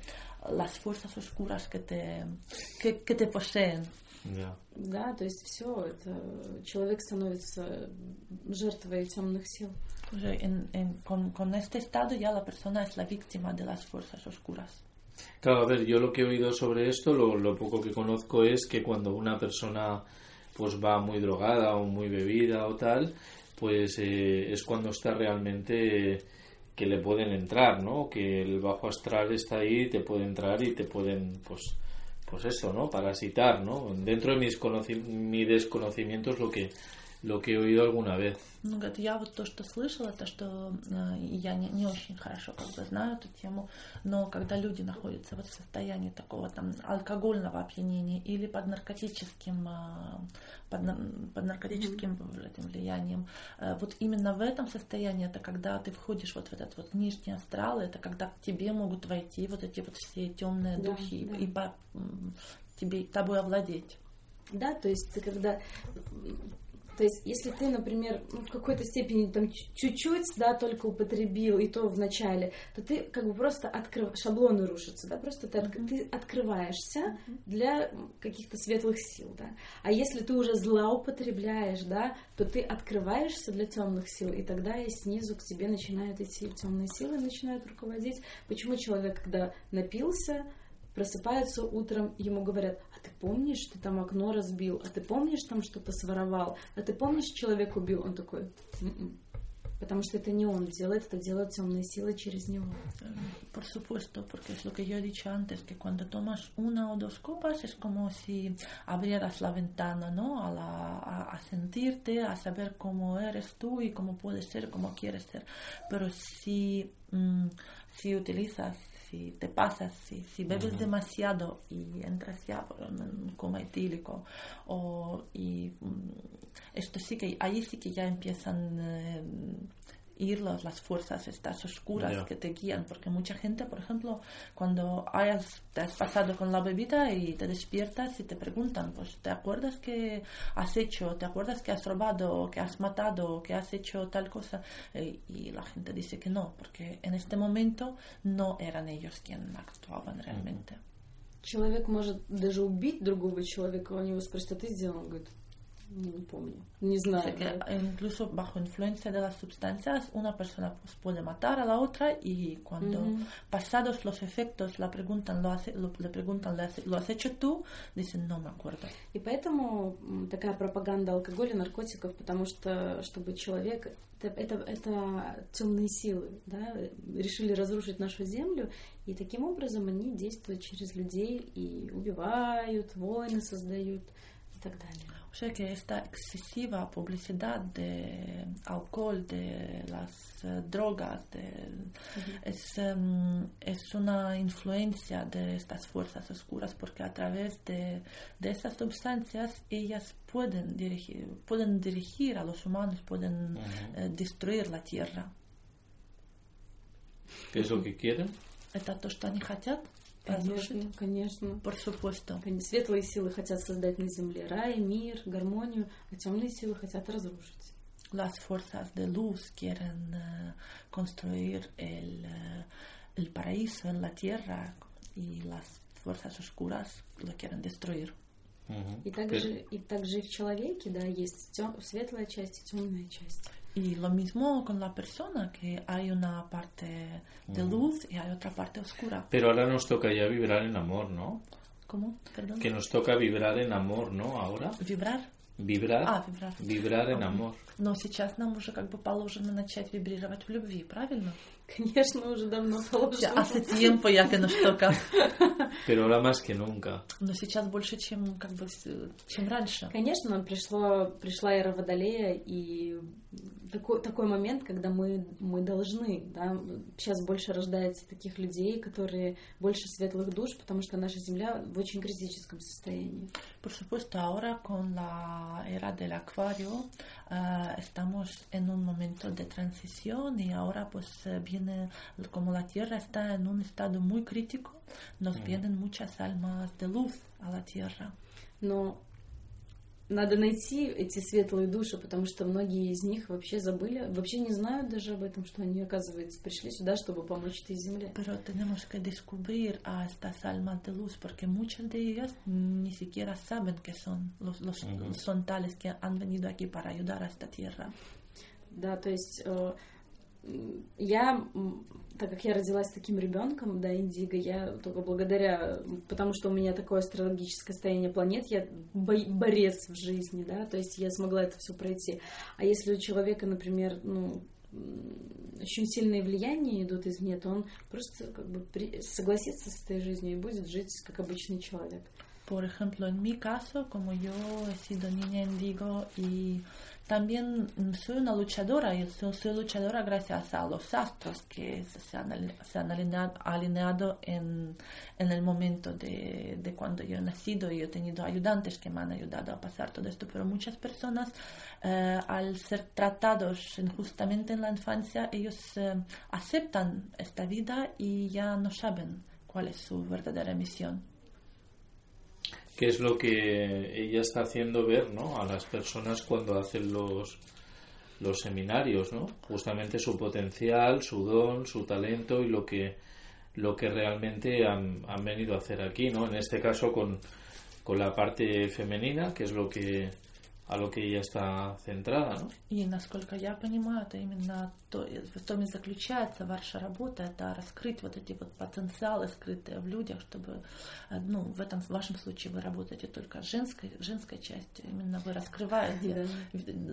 las fuerzas oscuras que te, que, que te poseen. Ya. Да, то есть все, это человек становится жертвой темных сил. O sea, en- en- con, con este estado ya la persona es la víctima de las fuerzas oscuras. Claro, a ver, yo lo que he oído sobre esto, lo, lo poco que conozco es que cuando una persona pues va muy drogada o muy bebida o tal, pues eh, es cuando está realmente que le pueden entrar, ¿no? Que el bajo astral está ahí, te puede entrar y te pueden, pues, pues eso, ¿no? Parasitar, ¿no? Dentro de mis mi desconocimiento es lo que lo que he oído alguna vez. Ну, говорит, я вот то, что слышала, то, что э, я не, не очень хорошо как бы знаю эту тему, но когда люди находятся вот в состоянии такого там алкогольного опьянения или под наркотическим, э, под, под наркотическим этим влиянием, э, вот именно в этом состоянии, это когда ты входишь вот в этот вот нижний астрал, это когда к тебе могут войти вот эти вот все темные Да, духи да. и по- тебе тобой овладеть. Да, то есть ты когда... То есть, если ты, например, ну, в какой-то степени там чуть- чуть-чуть, да, только употребил, и то в начале, то ты как бы просто открыв... шаблоны рушатся, да, просто ты, отк- ты открываешься для каких-то светлых сил, да. А если ты уже злоупотребляешь, да, то ты открываешься для темных сил, и тогда и снизу к тебе начинают идти темные силы, начинают руководить. Почему человек, когда напился, просыпается утром, ему говорят, а ты помнишь, ты там окно разбил, а ты помнишь, там что-то своровал, а ты помнишь, человек убил? Он такой, «М-м». потому что это не он делает, это делают темные силы через него. Por supuesto, porque es lo que yo he dicho antes, que cuando tomas una o dos copas es como si abrieras la ventana, ¿no? A, la- a- a sentirte, a saber cómo eres tú y cómo puedes ser, cómo quieres ser. Pero si, mm, si utilizas, si te pasas, si, si bebes demasiado y entras ya por un coma etílico, o, y mm, esto sí que, ahí sí que ya empiezan eh, ir las, las fuerzas estas oscuras Ya. que te guían, porque mucha gente, por ejemplo, cuando hayas, te has pasado con la bebida y te despiertas y te preguntan, pues, ¿te acuerdas que has hecho, te acuerdas que has robado, que has matado, que has hecho tal cosa? Eh, y la gente dice que no, porque en este momento no eran ellos quienes actuaban realmente. Человек может даже убить другого человека, у него спросят, а ты сделал? Он говорит, «Ну, не помню, не O знаю. sea que да». incluso bajo influencia de las sustancias una persona puede matar a la otra y cuando Ujú. pasados los efectos la preguntan, lo hace, lo- le preguntan, ¿lo has, lo has hecho tú? Dicen, no me acuerdo. И поэтому такая пропаганда алкоголя, наркотиков, потому что чтобы человек это, это, это темные силы, да, решили разрушить нашу землю, и таким образом они действуют через людей и убивают, войны создают и так далее. O sea que esta excesiva publicidad de alcohol, de las eh, drogas, de- es, em, es una influencia de estas fuerzas oscuras porque a través de, de estas sustancias ellas pueden dirigir, pueden dirigir a los humanos, pueden eh, destruir la tierra. ¿Qué es lo que quieren? Это то, что они хотят? Конечно, разрушить? конечно. Они- Светлые силы хотят создать на земле рай, мир, гармонию, а темные силы хотят разрушить. Las fuerzas de luz quieren eh, construir el, eh, el paraíso en la tierra y las fuerzas oscuras lo quieren destruir. И также, и также и в человеке, да, есть тем- светлая часть и темная часть. Y lo mismo con la persona, que hay una parte de luz y hay otra parte oscura. Pero ahora nos toca ya vibrar en amor, ¿no? ¿Cómo? Perdón. Que nos toca vibrar en amor, ¿no? Ahora. Vibrar. Vibrar, А, вибрар. vibrar en Ага. amor. Но сейчас нам уже как бы положено начать вибрировать в любви, правильно? Конечно, уже давно положено. Hace tiempo ya que nos toca. Pero ahora más que nunca. Но сейчас больше, чем как бы чем раньше. Конечно, пришло, пришла эра Водолея, и такой, такой момент, когда мы, мы должны, да, сейчас больше рождается таких людей, которые больше светлых душ, потому что наша Земля в очень критическом состоянии. Por supuesto, ahora con la era del acuario eh, estamos en un momento de transición y ahora pues eh, viene, como la Tierra está en un estado muy crítico, nos Ujú. vienen muchas almas de luz a la Tierra. Но надо найти эти светлые души, потому что многие из них вообще забыли, вообще не знают даже об этом, что они, оказывается, пришли сюда, чтобы помочь этой земле. Pero tenemos que descubrir a estas almas de luz porque muchas de ellas ni siquiera saben que son los, los Ujú. son tales que han venido aquí para ayudar a esta tierra. Да, то есть э, я, так как я родилась таким ребенком, да, Индиго, я только благодаря, потому что у меня такое астрологическое состояние планет, я бо- борец в жизни, да, то есть я смогла это все пройти. А если у человека, например, ну, очень сильные влияния идут извне, то он просто как бы согласится с этой жизнью и будет жить как обычный человек. Por ejemplo, en mi caso, como yo he sido niña indigo y también soy una luchadora, y soy, luchadora gracias a los astros que se han, se han alineado, alineado en, en el momento de, de cuando yo he nacido y he tenido ayudantes que me han ayudado a pasar todo esto, pero muchas personas eh, al ser tratados injustamente en la infancia, ellos eh, aceptan esta vida y ya no saben cuál es su verdadera misión. Que es lo que ella está haciendo ver ¿no? a las personas cuando hacen los, los seminarios, ¿no? justamente su potencial, su don, su talento y lo que, lo que realmente han, han venido a hacer aquí, ¿no? en este caso con, con la parte femenina, que es lo que a lo que ella está centrada. ¿no? И насколько я понимаю, это именно то, в том и заключается ваша работа, это раскрыть вот эти вот потенциалы, скрытые в людях, чтобы, э, ну, в этом в вашем случае вы работаете только с женской, женской частью, именно вы раскрываете,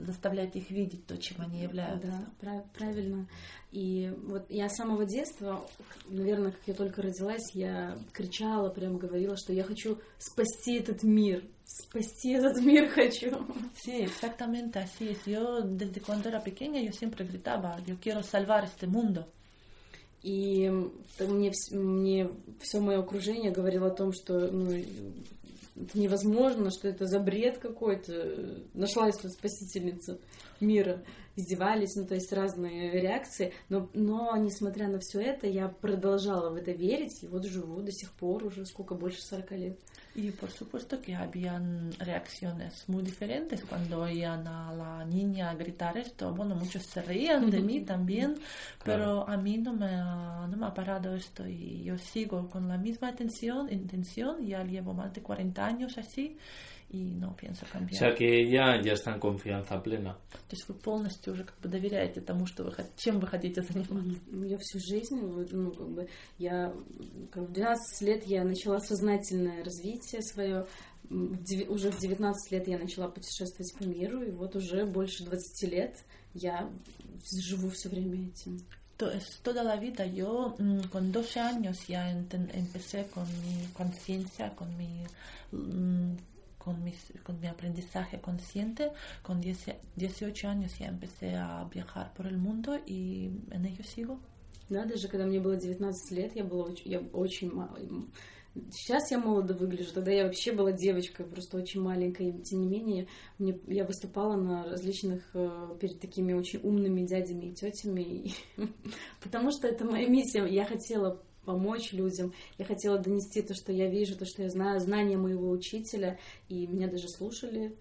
заставляете их видеть то, чем они являются. Да, прав- правильно. И вот я с самого детства, наверное, как я только родилась, я кричала, прям говорила, что я хочу спасти этот мир. Спасти этот мир хочу. Sí, exactamente así es. Yo desde cuando era pequeña yo siempre gritaba, yo quiero salvar este mundo. И мне, мне все мое окружение говорило о том, что ну, это невозможно, что это за бред какой-то. Нашлась тут спасительница мира. Издевались, ну, то есть разные реакции. Но, но, несмотря на все это, я продолжала в это верить, и вот живу до сих пор уже сколько, больше 40 лет. Y por supuesto que habían reacciones muy diferentes cuando oían a la niña gritar esto. Bueno, muchos se reían de mí también, pero a mí no me, ha, no me ha parado esto y yo sigo con la misma atención, intención. Ya llevo más de 40 años así y no pienso O cambiar. sea que ella ya está en confianza plena. То есть вы полностью уже как бы доверяете тому, что вы, чем вы хотите заниматься. Я всю жизнь, ну, как бы, я как в 12 лет я начала сознательное развитие свое. Уже в 19 лет я начала путешествовать по миру, и вот уже больше 20 лет я живу все время этим. To- es toda la vida. Yo con 12 años ya empecé con mi conciencia, con mi, con, mis- con mi aprendizaje consciente. Con 10 18 años ya empecé a viajar por el mundo y en ello sigo. Да, даже когда мне было 19 лет, я была очень, я очень ма- м, Сейчас я молодо выгляжу, тогда я вообще была девочкой, просто очень маленькой. И, тем не менее, мне, я выступала на различных, э, перед такими очень умными дядями и тетями, и- потому что это моя миссия. Я хотела помочь людям, я хотела донести то, что я вижу, то, что я знаю, знания моего учителя, и меня даже слушали.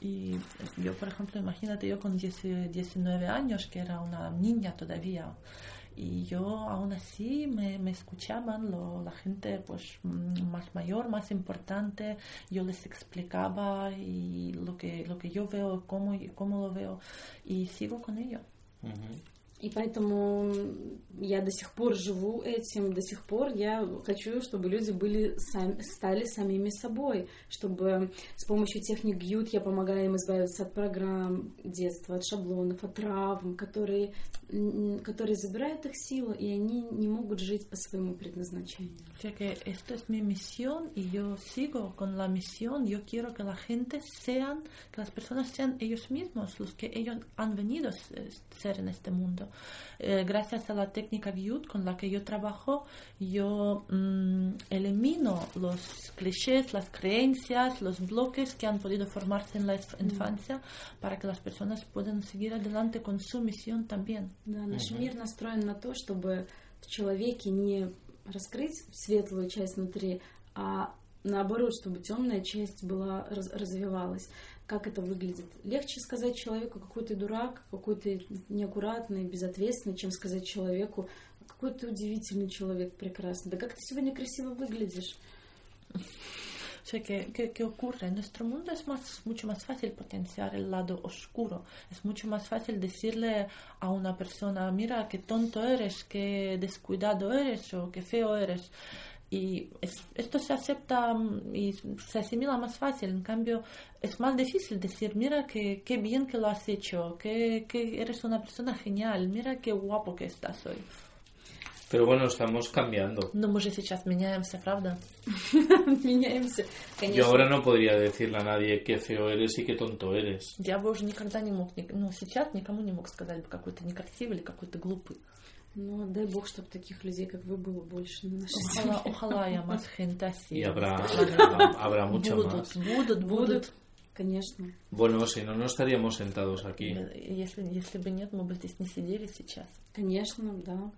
Y yo, por ejemplo, imagínate yo con 10 19 años, que era una niña todavía, y yo aún así me, me escuchaban lo- la gente pues mm, más mayor, más importante, yo les explicaba y lo que, lo que yo veo, cómo, cómo lo veo, y sigo con ello. Ujú. И поэтому я до сих пор живу этим, до сих пор я хочу, чтобы люди были стали самими собой, чтобы с помощью техник Гьют я помогаю им избавиться от программ детства, от шаблонов, от травм, которые, которые забирают их силу, и они не могут жить по своему предназначению. O sea que esto es mi misión y la misión. Yo quiero que la sean, que las personas sean ellos mismos, los que ellos han venido a ser en este mundo. Eh, gracias a la técnica Gyut con la que yo trabajo, yo mmm, elimino los clichés, las creencias, los bloques que han podido formarse en la infancia mm. para que las personas puedan seguir adelante con su misión también. Да, наш мир настроен на то, чтобы в человеке не раскрыть светлую часть внутри, а наоборот, чтобы темная часть была развивалась. Как это выглядит? Легче сказать человеку, какой ты дурак, какой ты неаккуратный, безответственный, чем сказать человеку, какой ты удивительный человек, прекрасный. Да как ты сегодня красиво выглядишь? O sea, ¿qué, qué, ¿qué, ocurre? En nuestro mundo es más, mucho más fácil potenciar el lado oscuro. Es mucho más fácil decirle a una persona, mira, qué tonto eres, qué descuidado eres o qué feo eres. Y es, esto se acepta mm, y se asimila más fácil. En cambio, es más difícil decir, mira qué, qué bien que lo has hecho, que, que eres una persona genial, mira qué guapo que estás hoy. Pero bueno, estamos cambiando. No, мы же сейчас меняемся, правда? меняемся, конечно. Yo ahora no podría decirle a nadie qué feo eres y qué tonto eres. Я бы уже никогда не мог, ну, сейчас никому не мог сказать бы, какой ты некрасивый или какой ты глупый. Ну, дай бог, чтобы таких людей, как вы, было больше на нашей Ojalá, ojalá haya más gente así. Y habrá, habrá будут, más. Будут, будут. Конечно. Bueno, si no, no estaríamos sentados aquí. Если, если бы нет, мы бы здесь не сидели сейчас. Конечно, да.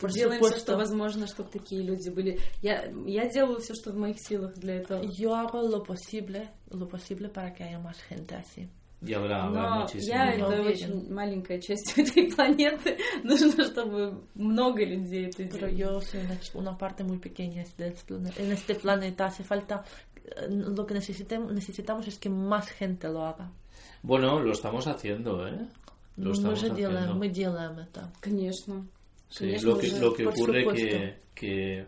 Делаем все, что возможно, чтобы такие люди были. Я, я делаю все, что в моих силах для этого. Yo hago lo posible, lo posible para que haya más gente así. Y habrá, habrá Но muchísimo. я это очень маленькая часть этой планеты. Нужно, чтобы много людей это Pero делали. yo soy una, una parte muy pequeña de este planeta. En este planeta hace falta, lo que necesitemos, necesitamos es que más gente lo haga. Bueno, lo estamos haciendo, ¿eh? Lo мы estamos же делаем, haciendo. мы делаем это. Конечно. Sí, Конечно, lo que, уже, lo que por ocurre supuesto. que, que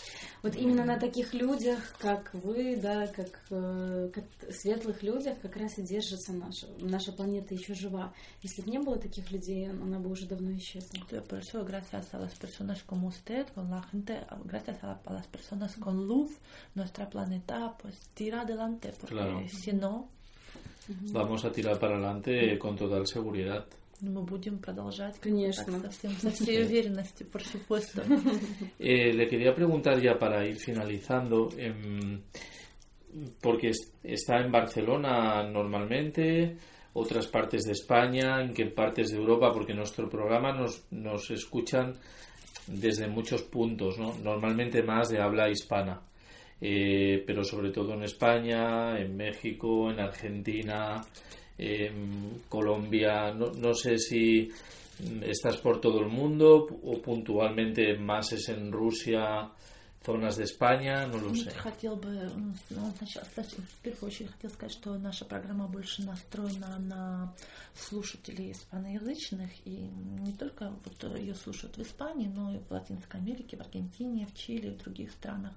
Вот именно на таких людях, как вы, да, как, э, как светлых людях, как раз и держится наша, наша планета еще жива. Если бы не было таких людей, она бы уже давно исчезла. Por eso, gracias a las personas como usted, con la gente, gracias a, a las personas con luz, nuestra planeta pues tira adelante, porque Claro. si no, Vamos a tirar para adelante con total seguridad. мы будем продолжать Конечно. так совсем со всей уверенностью, por supuesto. Eh, le quería preguntar ya para ir finalizando, em, porque es- está en Barcelona normalmente, otras partes de España, en qué partes de Europa, porque nuestro programa nos, nos escuchan desde muchos puntos, ¿no? normalmente más de habla hispana, eh, pero sobre todo en España, en México, en Argentina, en Colombia, no, no sé si mm, estás por todo el mundo o puntualmente más es en Rusia, zonas de España, no lo sé. Хотел бы, ну, сначала, сначала, в первую очередь хотел сказать, что наша программа больше настроена на слушателей испаноязычных, и не только вот ее слушают в Испании, но и в Латинской Америке, в Аргентине, в Чили, в других странах.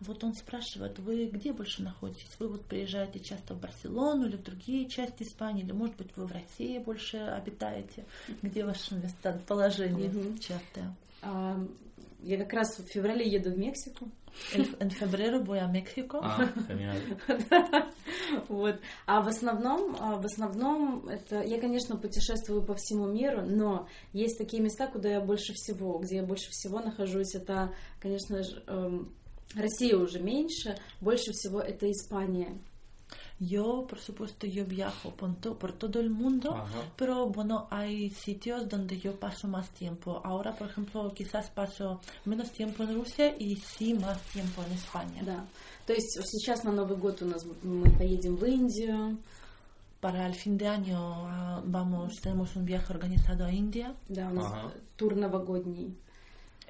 Вот он спрашивает, вы где больше находитесь? Вы вот приезжаете часто в Барселону или в другие части Испании, или, может быть, вы в России больше обитаете? Где ваше местоположение Мгм. частое? А, я как раз в феврале еду в Мексику. En, febrero voy a México. Genial. Вот. А в основном, а в основном, это я, конечно, путешествую по всему миру, но есть такие места, куда я больше всего, где я больше всего нахожусь. Это, конечно же, эм, Россия уже меньше, больше всего это Испания. Yo, por supuesto, yo viajo por, to- por todo el mundo, Ajá. pero bueno, hay sitios donde yo paso más tiempo. Ahora, por ejemplo, quizás paso menos tiempo en Rusia y sí más tiempo en España. Да. То есть сейчас на Новый год у нас мы поедем в Индию. Para el fin de año ah, vamos, tenemos un viaje organizado a India. Да, у нас Ага. тур новогодний.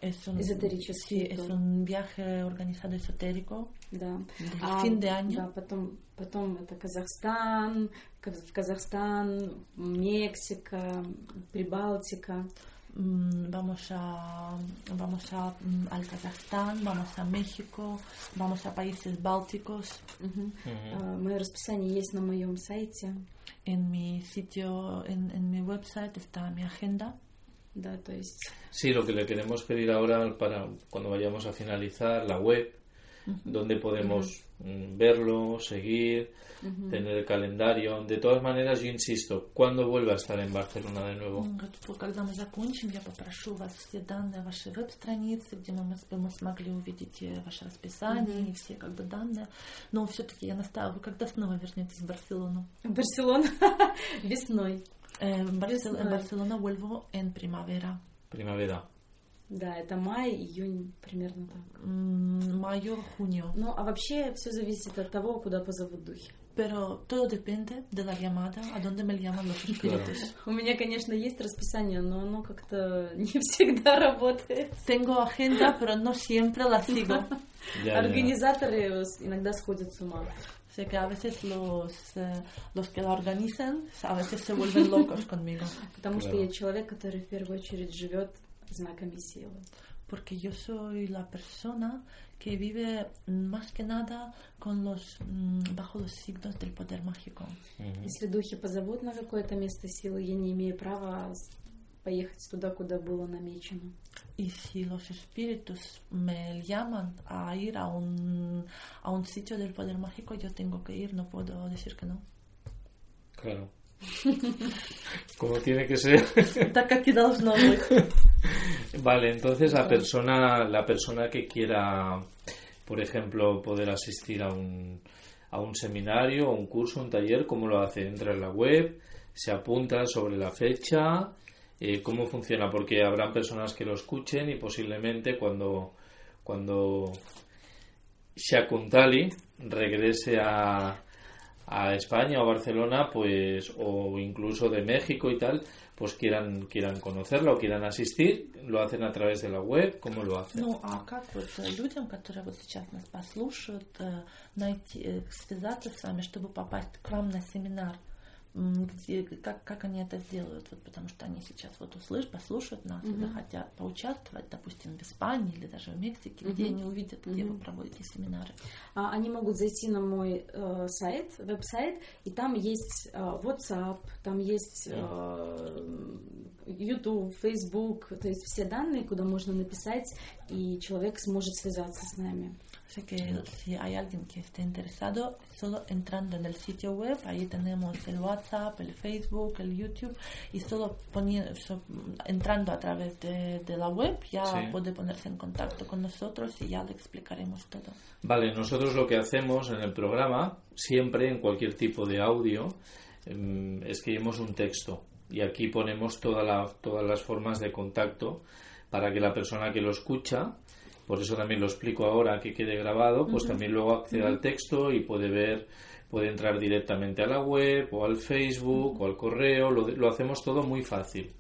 Es un, Эзотерический sí, es тур. un viaje organizado esotérico. Да. Del А, fin de año. Да, потом, потом это Казахстан, Каз- Казахстан, Мексика, Прибалтика. Mm, vamos a vamos a, mm, al Kazajstán, vamos a México, vamos a países bálticos. Мгм. А, Мое расписание есть на моем сайте. En mi sitio, en, en mi website está mi agenda. Да, то есть Sí, lo que le queremos pedir ahora para cuando vayamos a finalizar la web, donde podemos mm, verlo, seguir, Ujú. tener el calendario. De todas maneras, yo insisto, ¿cuándo vuelva a estar en Barcelona de nuevo? Когда мы закончим, я попрошу вас все данные вашей веб-страницы, где мы, мы- смогли увидеть э, ваше расписание Мгм. и все как бы данные. Но все-таки я настаиваю, когда снова вернетесь в Барселону? Барселона весной. Весной. Barcelona vuelvo en primavera. Primavera. Да, это май, июнь, примерно так. Mayo, junio. Ну, а вообще все зависит от того, куда позовут духи. Pero todo depende de la llamada, a dónde me llaman los espíritus. У меня, конечно, есть расписание, но оно как-то не всегда работает. Tengo agenda, pero no siempre la sigo. Организаторы иногда сходят с ума. Sé que a veces los, eh, los que la organizan a veces se vuelven locos conmigo. Потому что я человек, который в первую очередь живет знаками силы. Porque yo soy la persona que vive mm, más que nada con los, mm, bajo los signos del poder mágico. Если духи позовут на какое-то место силы, я не имею права поехать туда, куда было намечено. Y si los espíritus me llaman a ir a un, a un sitio del poder mágico, yo tengo que ir, no puedo decir que no. Claro. Como tiene que ser. Так как и должно быть. Vale, entonces la persona, la persona que quiera, por ejemplo, poder asistir a un, a un seminario, un curso, un taller, ¿cómo lo hace? Entra en la web, se apunta sobre la fecha, eh, ¿cómo funciona? Porque habrán personas que lo escuchen y posiblemente cuando, cuando Shakuntali regrese a, a España o Barcelona, pues, o incluso de México y tal, pues quieran, quieran conocerla o quieran asistir, lo hacen a través de la web, ¿cómo lo hacen? Ну, а как вот э, людям, которые вот сейчас нас послушают, э, найти, э, связаться с вами, чтобы попасть к вам на семинар? Где, как, как они это сделают? Вот потому что они сейчас вот услышат, послушают нас Мгм. захотят поучаствовать, допустим, в Испании или даже в Мексике, где Мгм. они увидят, где вы Мгм. проводите семинары. А, Они могут зайти на мой э, сайт, веб-сайт, и там есть э, WhatsApp, там есть э, YouTube, Facebook, то есть все данные, куда можно написать, и человек сможет связаться с нами. Así que si hay alguien que esté interesado, solo entrando en el sitio web, ahí tenemos el WhatsApp, el Facebook, el YouTube, y solo poni- so- entrando a través de, de la web ya Sí. puede ponerse en contacto con nosotros y ya le explicaremos todo. Vale, nosotros lo que hacemos en el programa, siempre en cualquier tipo de audio, em, escribimos un texto y aquí ponemos toda la- todas las formas de contacto para que la persona que lo escucha, por eso también lo explico ahora que quede grabado, pues Ujú. también luego acceda al texto y puede ver, puede entrar directamente a la web o al Facebook o al correo, lo, lo hacemos todo muy fácil.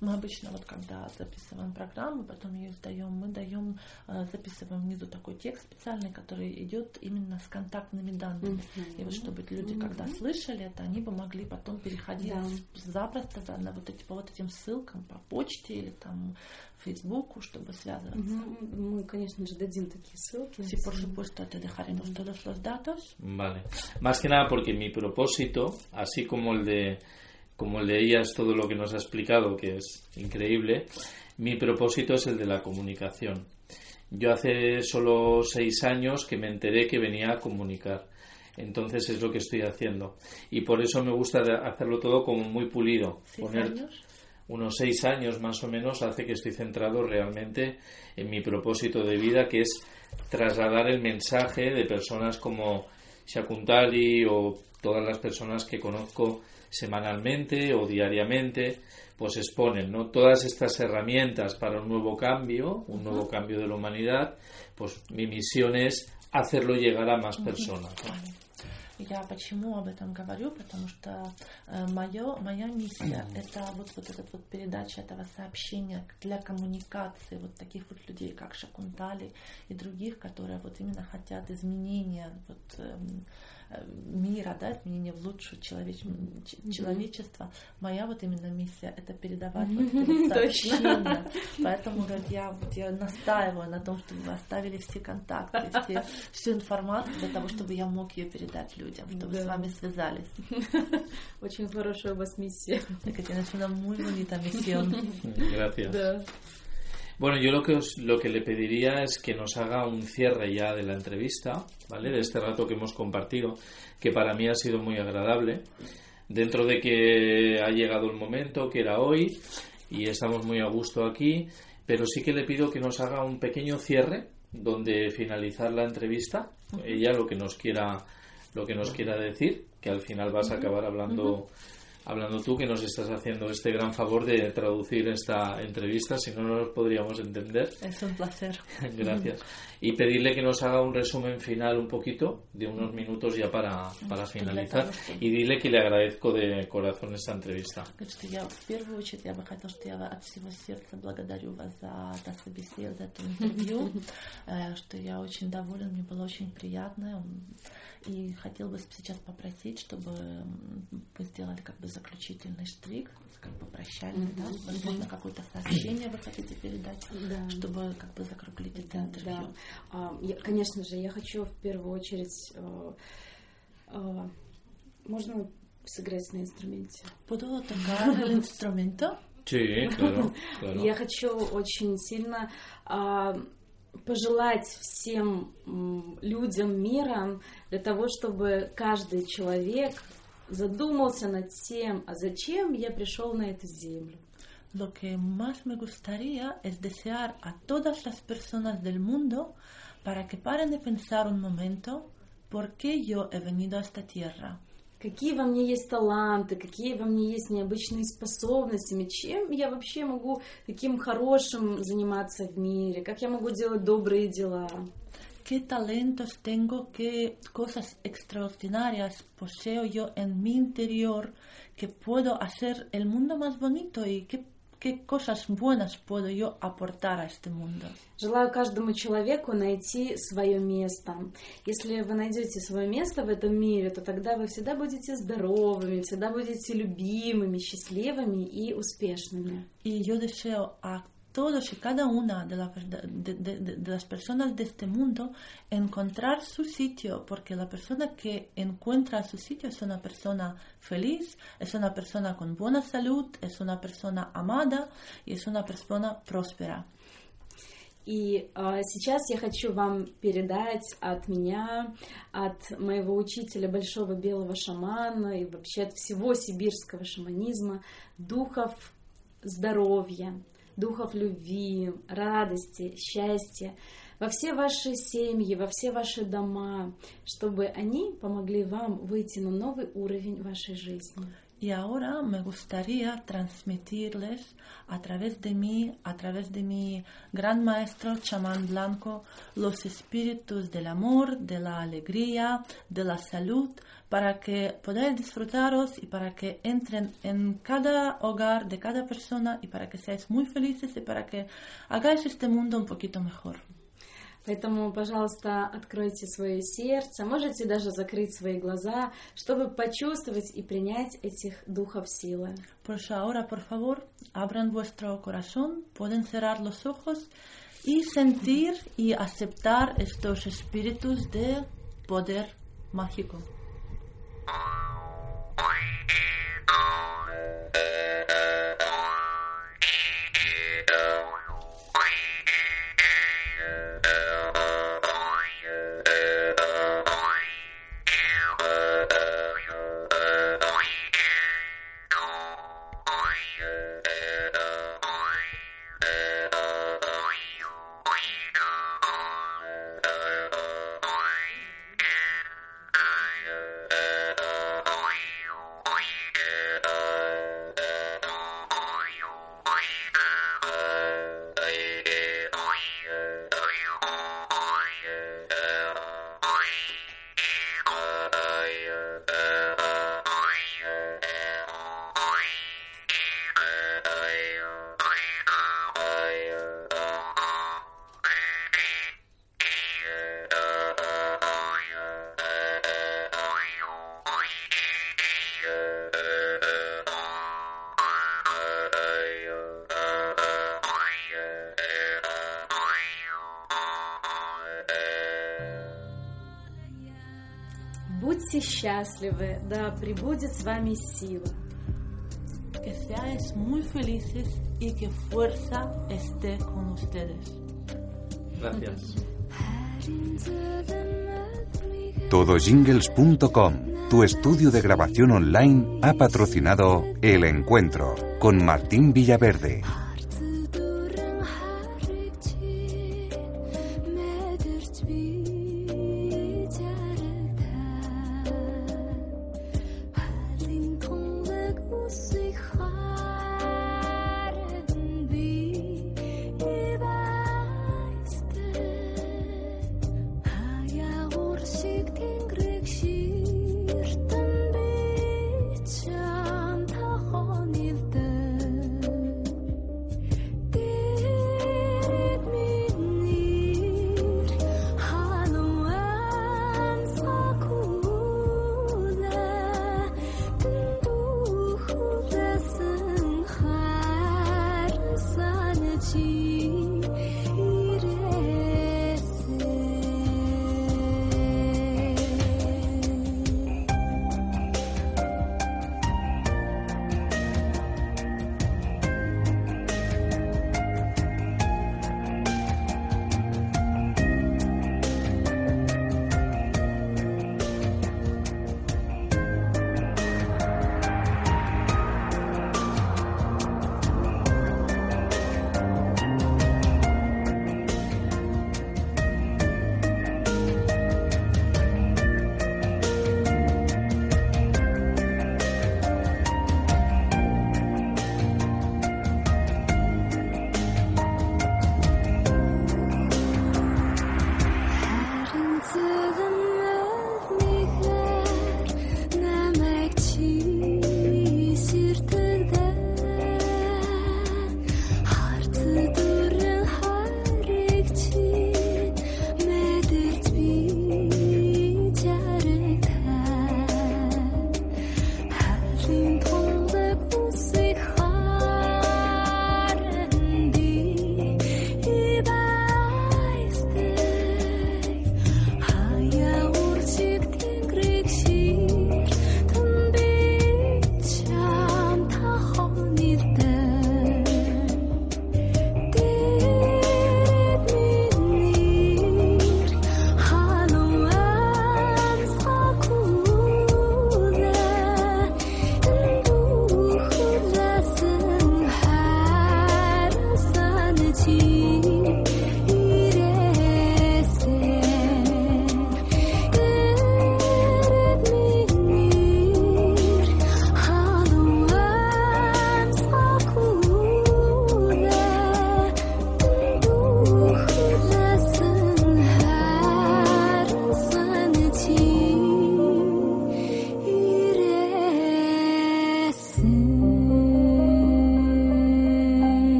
Мы обычно вот когда записываем программу, потом ее сдаем, мы даем, э, записываем внизу такой текст специальный, который идет именно с контактными данными. И вот чтобы люди, когда слышали это, они бы могли потом переходить Да. запросто да, на вот эти по вот этим ссылкам по почте или там Фейсбуку, чтобы связываться. Мгм. Мы, конечно же, dăm такие ссылки. Sí, por supuesto, te dejaremos todos los datos. Vale. Más que nada porque mi propósito, así como el de como el de ellas todo lo que nos ha explicado, que es increíble, mi propósito es el de la comunicación. Yo hace solo seis años que me enteré que venía a comunicar. Entonces es lo que estoy haciendo. Y por eso me gusta de- hacerlo todo como muy pulido. ¿Seis Poner años? Unos seis años más o menos hace que estoy centrado realmente en mi propósito de vida, que es trasladar el mensaje de personas como Shakuntali o todas las personas que conozco semanalmente o diariamente, pues exponen ¿no? todas estas herramientas para un nuevo cambio, un nuevo cambio de la humanidad, pues mi misión es hacerlo llegar a más personas. ¿no? Я почему об этом говорю? Потому что э, моё, моя миссия – это вот, вот эта вот передача этого сообщения для коммуникации вот таких вот людей, как Шакунтали и других, которые вот именно хотят изменения вот, эм, мира, да, изменения в лучшее человеч... ч- человечество. Моя вот именно миссия – это передавать вот эти вот сообщения. Поэтому я, вот, я настаиваю на том, чтобы вы оставили все контакты, все, всю информацию для того, чтобы я мог ее передать людям, чтобы Да. с вами связались. Очень хорошая у вас миссия. Una muy bonita misión. Gracias. Да. Bueno, yo lo que, os- lo que le pediría es que nos haga un cierre ya de la entrevista, ¿vale? De este rato que hemos compartido, que para mí ha sido muy agradable. Dentro de que ha llegado el momento, que era hoy, y estamos muy a gusto aquí, pero sí que le pido que nos haga un pequeño cierre donde finalizar la entrevista, ella lo que nos quiera lo que nos quiera decir, que al final vas a acabar hablando hablando tú que nos estás haciendo este gran favor de traducir esta entrevista, si no no nos podríamos entender. Es un placer. Gracias. Y pedirle que nos haga un resumen final un poquito, de unos minutos ya para, para finalizar. Y dile que le agradezco de corazón esta entrevista. Говорит, что я в первую очередь я бы хотела, что я от всего сердца благодарю вас за это собеседование, за это интервью, э, что я очень доволен, мне было очень приятно. И хотел бы сейчас попросить, чтобы вы сделали как бы заключительный штрих, как бы прощальный, да? Возможно, какое-то сообщение вы хотите передать, Да. чтобы как бы закруглить это интервью. Да. А, я- конечно же, я хочу в первую очередь... э, э, можно сыграть на инструменте? ¿Puedo tocar el instrumento? Sí, claro, claro. Я хочу очень сильно а, пожелать всем людям мира для того, чтобы каждый человек задумался над тем, а зачем я пришел на эту землю. Lo que más me gustaría es desear a todas las personas del mundo para que paren y pensar un momento por qué yo he venido a esta tierra. Какие во мне есть таланты, какие во мне есть необычные способности, чем я вообще могу таким хорошим заниматься в мире, как я могу делать добрые дела. ¿Qué talentos tengo? ¿Qué cosas extraordinarias poseo yo en mi interior que puedo hacer el mundo más bonito y qué, qué cosas buenas puedo yo aportar a este mundo? Желаю каждому человеку найти свое место. Если вы найдете свое место в этом мире, то тогда вы всегда будете здоровыми, всегда будете любимыми, счастливыми и успешными. Y yo deseo a todos y cada una de, la de- de- de- las personas de este mundo encontrar su sitio, porque la persona que encuentra su sitio es una persona feliz, es una persona con buena salud, es una persona amada y es una persona próspera. И а, сейчас я хочу вам передать от меня, от моего учителя большого белого шамана и вообще от всего сибирского шаманизма духов здоровья, духов любви, радости, счастья во все ваши семьи, во все ваши дома, чтобы они помогли вам выйти на новый уровень вашей жизни. Y ahora me gustaría transmitirles a través de mí, a través de mi gran maestro chamán blanco, los espíritus del amor, de la alegría, de la salud, para que podáis disfrutaros y para que entren en cada hogar de cada persona y para que seáis muy felices y para que hagáis este mundo un poquito mejor. Поэтому, пожалуйста, откройте свое сердце, можете даже закрыть свои глаза, чтобы почувствовать и принять этих духов силы. Por ahora, por favor, abran vuestro corazón, pueden cerrar los ojos y sentir y aceptar estos espíritus de poder mágico. счастливы, да пребудет с вами сила. Que seáis muy felices y que fuerza esté con ustedes. Gracias. Todojingles.com, tu estudio de grabación online, ha patrocinado El Encuentro con Martín Villaverde.